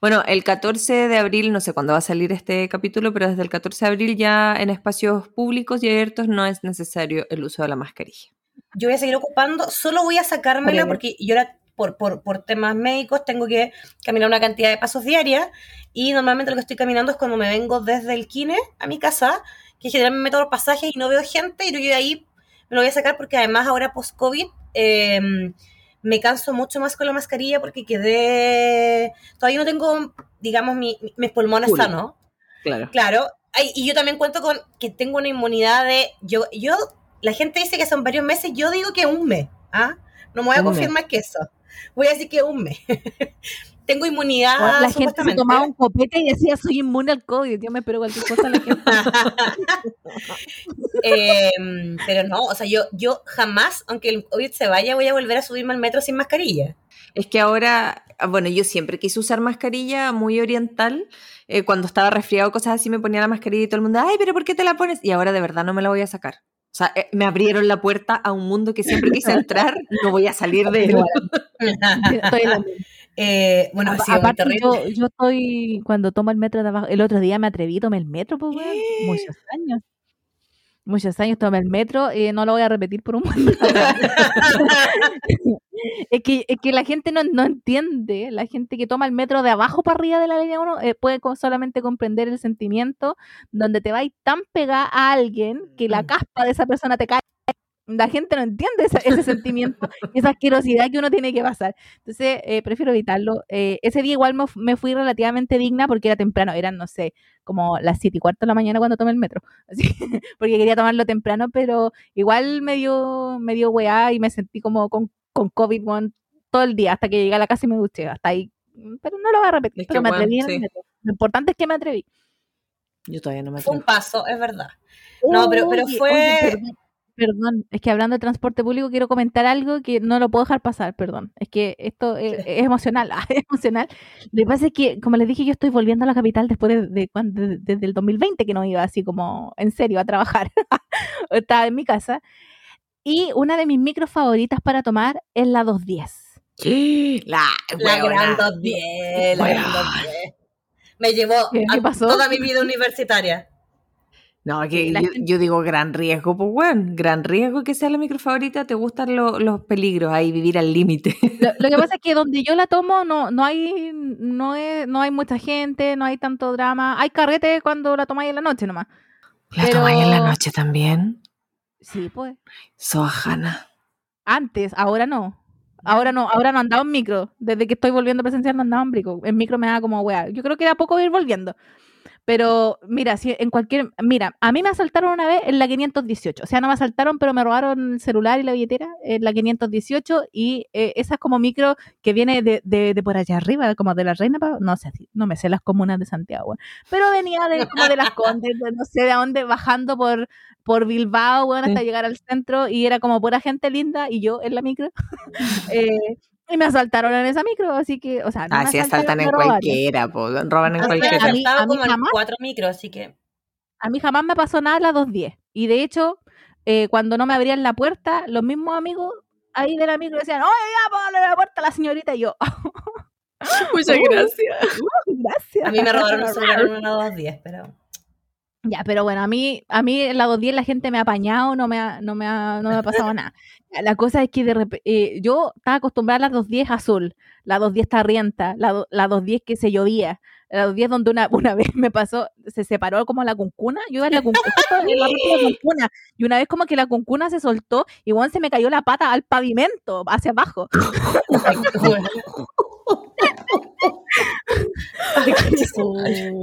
Bueno, el 14 de abril, no sé cuándo va a salir este capítulo, pero desde el 14 de abril ya en espacios públicos y abiertos no es necesario el uso de la mascarilla. Yo voy a seguir ocupando, solo voy a sacármela porque yo ahora por, por, por, temas médicos tengo que caminar una cantidad de pasos diarias y normalmente lo que estoy caminando es cuando me vengo desde el kine a mi casa, que generalmente me meto los pasajes y no veo gente y yo de ahí me lo voy a sacar porque además ahora post-COVID eh, me canso mucho más con la mascarilla porque quedé, todavía no tengo, digamos, mi, mis pulmones sanos. Claro. Claro, Ay, y yo también cuento con que tengo una inmunidad de, yo, yo, la gente dice que son varios meses, yo digo que un mes, ¿ah? No me voy a mes. confirmar que eso. Voy a decir que un mes. *laughs* tengo inmunidad, la gente se tomaba un copete y decía, soy inmune al COVID. Yo me espero cualquier cosa. La gente. *laughs* *laughs* Eh, pero no, o sea, yo, yo jamás, aunque el COVID se vaya, voy a volver a subirme al metro sin mascarilla. Es que ahora, ah, bueno, yo siempre quise usar mascarilla muy oriental. eh, cuando estaba resfriado, cosas así, me ponía la mascarilla y todo el mundo, ay, pero ¿por qué te la pones? Y ahora de verdad no me la voy a sacar. O sea, eh, me abrieron la puerta a un mundo que siempre quise *laughs* entrar, no voy a salir de él. Estoy en la misma. Eh, bueno, sido muy Aparte, terrible. yo, yo estoy, cuando tomo el metro de abajo, el otro día me atreví, tomé el metro, pues, weón, muchos años. Muchos años tomé el metro y no lo voy a repetir por un momento. *laughs* es, que, es que la gente no, no entiende, la gente que toma el metro de abajo para arriba de la línea 1 puede co- solamente comprender el sentimiento donde te vais tan pegada a alguien que la Mm. caspa de esa persona te cae. La gente no entiende ese, ese sentimiento, *laughs* esa asquerosidad que uno tiene que pasar. Entonces, eh, prefiero evitarlo. Eh, ese día igual me, me fui relativamente digna porque era temprano, eran, no sé, como las 7 y cuarto de la mañana cuando tomé el metro. *laughs* Así, porque quería tomarlo temprano, pero igual me dio, me dio weá y me sentí como con, con COVID weón, todo el día hasta que llegué a la casa y me duché. Hasta ahí. Pero no lo voy a repetir, Es pero me atreví en el sí. Lo importante es que me atreví. Yo todavía no me Fue un atrevo. paso, es verdad. No, pero- pero Oye, fue- oye, perdón, es que hablando de transporte público quiero comentar algo que no lo puedo dejar pasar, perdón. Es que esto es, es emocional, *laughs* ah, es emocional. Lo que pasa es que, como les dije, yo estoy volviendo a la capital después de, de de- desde el 2020 que no iba así como en serio a trabajar. *laughs* Estaba en mi casa. Y una de mis micros favoritas para tomar es la 210. La, La weona. gran 210, la gran Weón. 210. Me llevó ¿Qué- qué a pasó? toda mi vida universitaria. No, que yo, gente- yo digo gran riesgo, pues bueno, gran riesgo que sea la micro favorita, te gustan lo- los peligros ahí, vivir al límite. Lo, lo que pasa es *laughs* que donde yo la tomo no, no hay no, es, no hay mucha gente, no hay tanto drama. Hay carrete cuando la tomáis en la noche nomás. ¿La Pero- tomáis en la noche también? Sí, pues. Soajana. Antes, ahora no. Ahora no, ahora no andaba en micro. Desde que estoy volviendo a presenciar no andaba en micro. En micro me da como weá. Yo creo que de a poco voy a ir volviendo. Pero mira, si en cualquier. Mira, a mí me asaltaron una vez en la 518. O sea, no me asaltaron, pero me robaron el celular y la billetera en la 518. Y eh, esa es como micro que viene de, de, de por allá arriba, como de la Reina. No sé, no me sé las comunas de Santiago. Pero venía de, como de las Condes, de no sé de dónde, bajando por, por Bilbao, weón, hasta Sí. llegar al centro. Y era como pura gente linda y yo en la micro. *laughs* Eh, y me asaltaron en esa micro, así que, o sea, no Así asaltan asaltaron, en cualquiera, po, roban en A mí me cualquiera. a mí- asaltado a mí como en jamás. cuatro micros, así que. A mí jamás me pasó nada en las 210. Y de hecho, eh, cuando no me abrían la puerta, los mismos amigos ahí de la micro decían, oye, ya, póngale la puerta a la señorita. Y yo, *laughs* Muchas *laughs* Uh. gracias. *laughs* gracias. A mí me robaron un celular en una 210, pero. Ya, pero bueno, a mí, a mí en la 210 la gente me ha apañado, no me ha, no me ha, no me ha pasado nada. La cosa es que de repente, yo estaba acostumbrada a la 210 azul, la 210 tarrienta, la, do- la 210 que se llovía, la 210 donde una, *laughs* una vez me pasó, se separó como la cuncuna, yo iba en la cuncuna, la *laughs* y una vez como que la cuncuna se soltó, y bueno, se me cayó la pata al pavimento, hacia abajo. *laughs*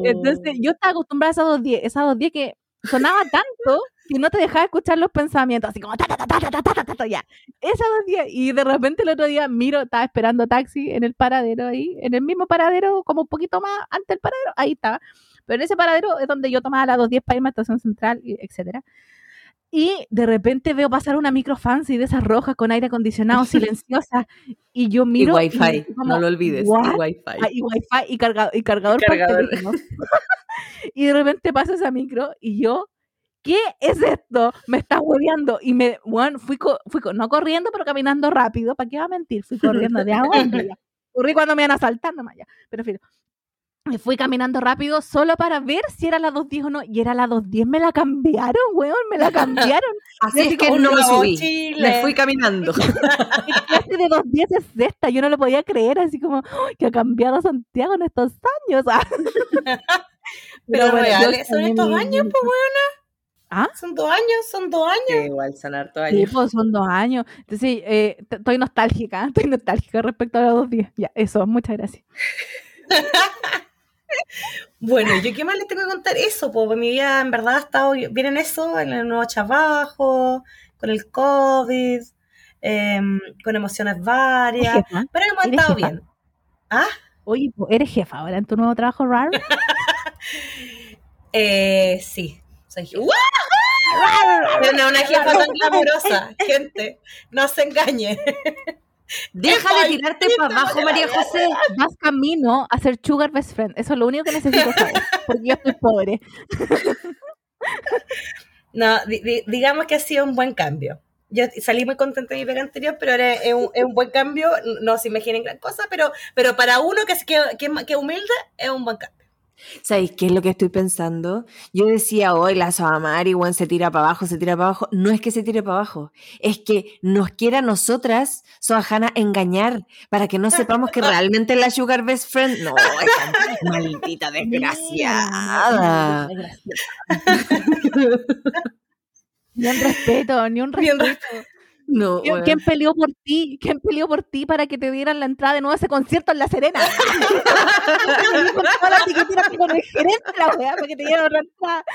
Entonces, yo estaba acostumbrada a esa 210, esa 210 que sonaba tanto que no te dejaba escuchar los pensamientos, así como ta, ta, ta, ta, ta, ta, ta, ta, ya. Esa 210, y de repente el otro día miro, estaba esperando taxi en el paradero ahí, en el mismo paradero, como un poquito más antes del paradero, ahí estaba. Pero en ese paradero es donde yo tomaba la 210 para irme a estación central, etcétera. Y de repente veo pasar una micro fancy de esas rojas con aire acondicionado, *laughs* silenciosa, y yo Y miro. wifi, así como, no lo olvides. "What?". Y wifi. Ah, y wifi y, carga- y cargador, Y cargador. *laughs* y de repente pasa esa micro y yo, ¿qué es esto? Me está hueveando. Y me, bueno, fui, co- fui co- no corriendo, pero caminando rápido. ¿Para qué va a mentir? Fui corriendo de a dónde. ocurrí cuando me iban a asaltar nomás ya. Pero en fin, me fui caminando rápido solo para ver si era la 2.10 o no. Y era la 2.10, me la cambiaron, weón, me la cambiaron. *laughs* Así es que Un no me subí. Chile. Me fui caminando. *laughs* ¿Qué clase de 2.10 es esta? Yo no lo podía creer, así como "Ay, que ha cambiado Santiago en estos años. *laughs* Pero bueno, reales son estos mi- años, pues bueno. ¿Ah? Son dos años, son dos años. Igual sanar todo Sí, pues son dos años. Entonces, eh, estoy nostálgica, estoy nostálgica respecto a los dos días. Ya, eso, muchas gracias. Bueno, yo qué más les tengo que contar eso, pues mi vida en verdad ha estado bien en eso, en el nuevo trabajo, con el COVID, em, con emociones ¿Eres varias, pero hemos ¿Eres estado jefa? bien. ¿Ah? Oye, ¿eres jefa ahora en tu nuevo trabajo raro? *laughs* Eh, sí, soy jefa. Pero no una jefa tan glamurosa, gente, no se engañe. Deja de tirarte para abajo, María José. Vas camino a ser sugar best friend. Eso es lo único que necesito saber. Porque yo estoy pobre. No, di- di- digamos que ha sido un buen cambio. Yo salí muy contenta de mi pega anterior, pero ahora es un, es un buen cambio. No se imaginen gran cosa, pero, pero para uno que, es- que, que, que humilde es un buen cambio. ¿Sabéis qué es lo que estoy pensando? Yo decía hoy, la Soamari, weón, se tira para abajo, se tira para abajo. No es que se tire para abajo, es que nos quiera a nosotras, Soajana, engañar para que no sepamos que realmente la Sugar Best Friend. No, esa *laughs* maldita desgraciada. Ni un respeto, ni un Ni un respeto. No, ¿Quién, peleó por ti? ¿Quién peleó por ti para que te dieran la entrada de nuevo a ese concierto en La Serena? *laughs* con el gerente la weá para que te dieran la entrada.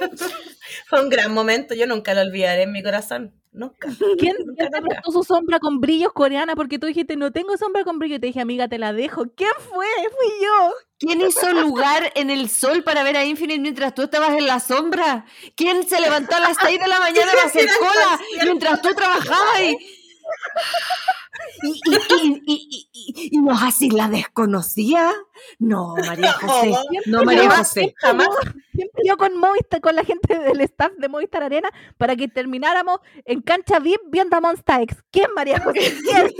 *laughs* Fue un gran momento, yo nunca lo olvidaré en mi corazón. *laughs* Nunca. ¿Quién, Nunca, quién su sombra con brillos coreana? Porque tú dijiste, no tengo sombra con brillo. Y te dije, amiga, te la dejo. ¿Quién fue? Fui yo. ¿Quién hizo lugar en el sol para ver a Infinite mientras tú estabas en la sombra? ¿Quién se levantó a las 6 de la mañana para *laughs* hacer cola mientras tú trabajabas? Y, *laughs* y, y, y, y, y- y nos así la desconocía. No, María José. No, María José. Jamás. ¿Quién peleó con Movistar, con la gente del staff de Movistar Arena para que termináramos en cancha VIP viendo a Monsta X? ¿Quién, María José? ¿Quién?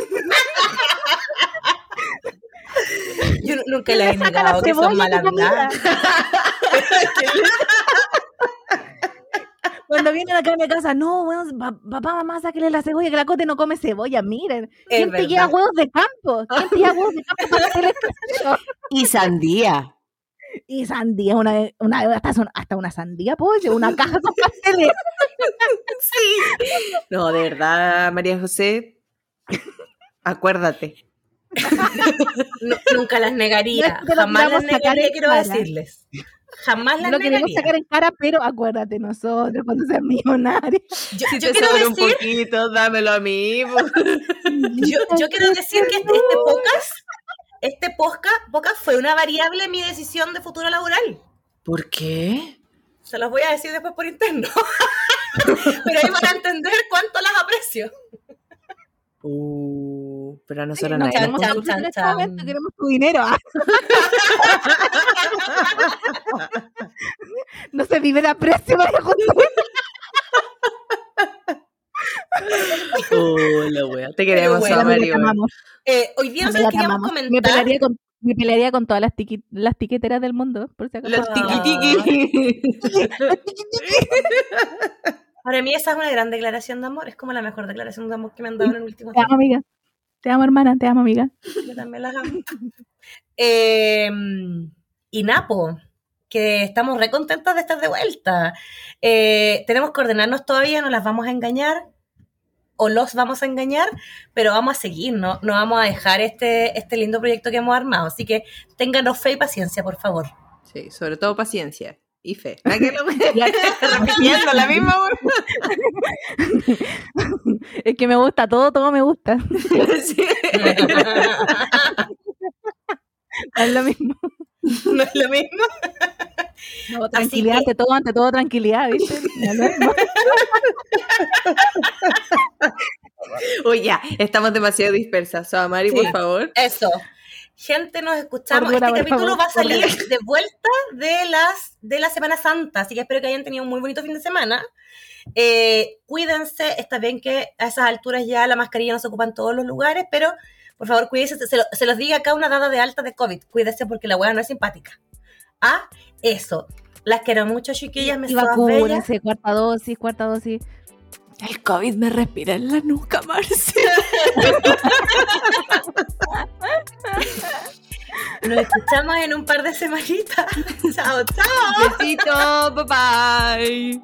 Yo nu- nunca ¿Quién le le he la negado que son cebolla mal *laughs* a tu comida? habladas. Cuando vienen acá a mi casa, no, pa- papá, mamá, sáquele la cebolla, que la cote no come cebolla, miren. ¿Quién te lleva huevos de campo? ¿Quién te lleva huevos de campo para hacer esto? *laughs* Y sandía. Y sandía, una, una hasta, una sandía, pollo, una caja con pasteles. *laughs* No, de verdad, María José. Acuérdate. *laughs* Nu- nunca las negaría. No Jamás las negaría, quiero decirles. Jamás las Lo queremos negaría. sacar en cara, pero acuérdate, nosotros cuando seas millonario. *laughs* Yo, Si yo te quiero sobra un decir, poquito, dámelo a mí. *laughs* yo, yo quiero decir que este, este podcast, este podcast, podcast fue una variable en mi decisión de futuro laboral. ¿Por qué? Se los voy a decir después por interno. *laughs* Pero ahí van a entender cuánto las aprecio. Uh, pero a nosotros no queremos tu- chan, en este chan. momento queremos tu dinero. ah. *laughs* no se vive de aprecio, María José. Oh, la wea. Te queremos, weón. amamos, Eh, hoy día nosotros queríamos amamos. Me comentar. pelearía con, me pelearía con todas las, tiqui- las tiqueteras del mundo, por si acaso. Los Ah. *laughs* Para mí esa es una gran declaración de amor. Es como la mejor declaración de amor que me han dado en el último Te tiempo. amo, amiga. Te amo, hermana. Te amo, amiga. Yo también las amo. Eh, y Napo, que estamos re contentos de estar de vuelta. Eh, tenemos que ordenarnos todavía, no las vamos a engañar o los vamos a engañar, pero vamos a seguir, no, no vamos a dejar este, este lindo proyecto que hemos armado. Así que ténganos fe y paciencia, por favor. Sí, sobre todo paciencia y fe. ¿A qué lo repitiendo la misma? *laughs* Es que me gusta todo, todo me gusta. *laughs* Sí. No es lo mismo. no es lo mismo. No, tranquilidad, que- ante todo, ante todo, tranquilidad, ¿viste? No es lo mismo. Oye, ya, estamos demasiado dispersas. Soamari, por Sí. favor. Eso. Gente, nos escuchamos. Cordura, este capítulo favor, va a salir cordura. de vuelta de las de la Semana Santa, así que espero que hayan tenido un muy bonito fin de semana. Eh, cuídense, está bien que a esas alturas ya la mascarilla no se ocupa en todos los lugares, pero por favor cuídense, se, lo- se los diga acá una dada de alta de COVID, cuídense porque la hueá no es simpática. Ah, eso. Las quiero mucho, chiquillas, me Y bellas. vacúnense, cuarta dosis, cuarta dosis. El COVID me respira en la nuca, Marce. *laughs* Nos escuchamos en un par de semanitas. *laughs* chao, chao. Besito, bye bye.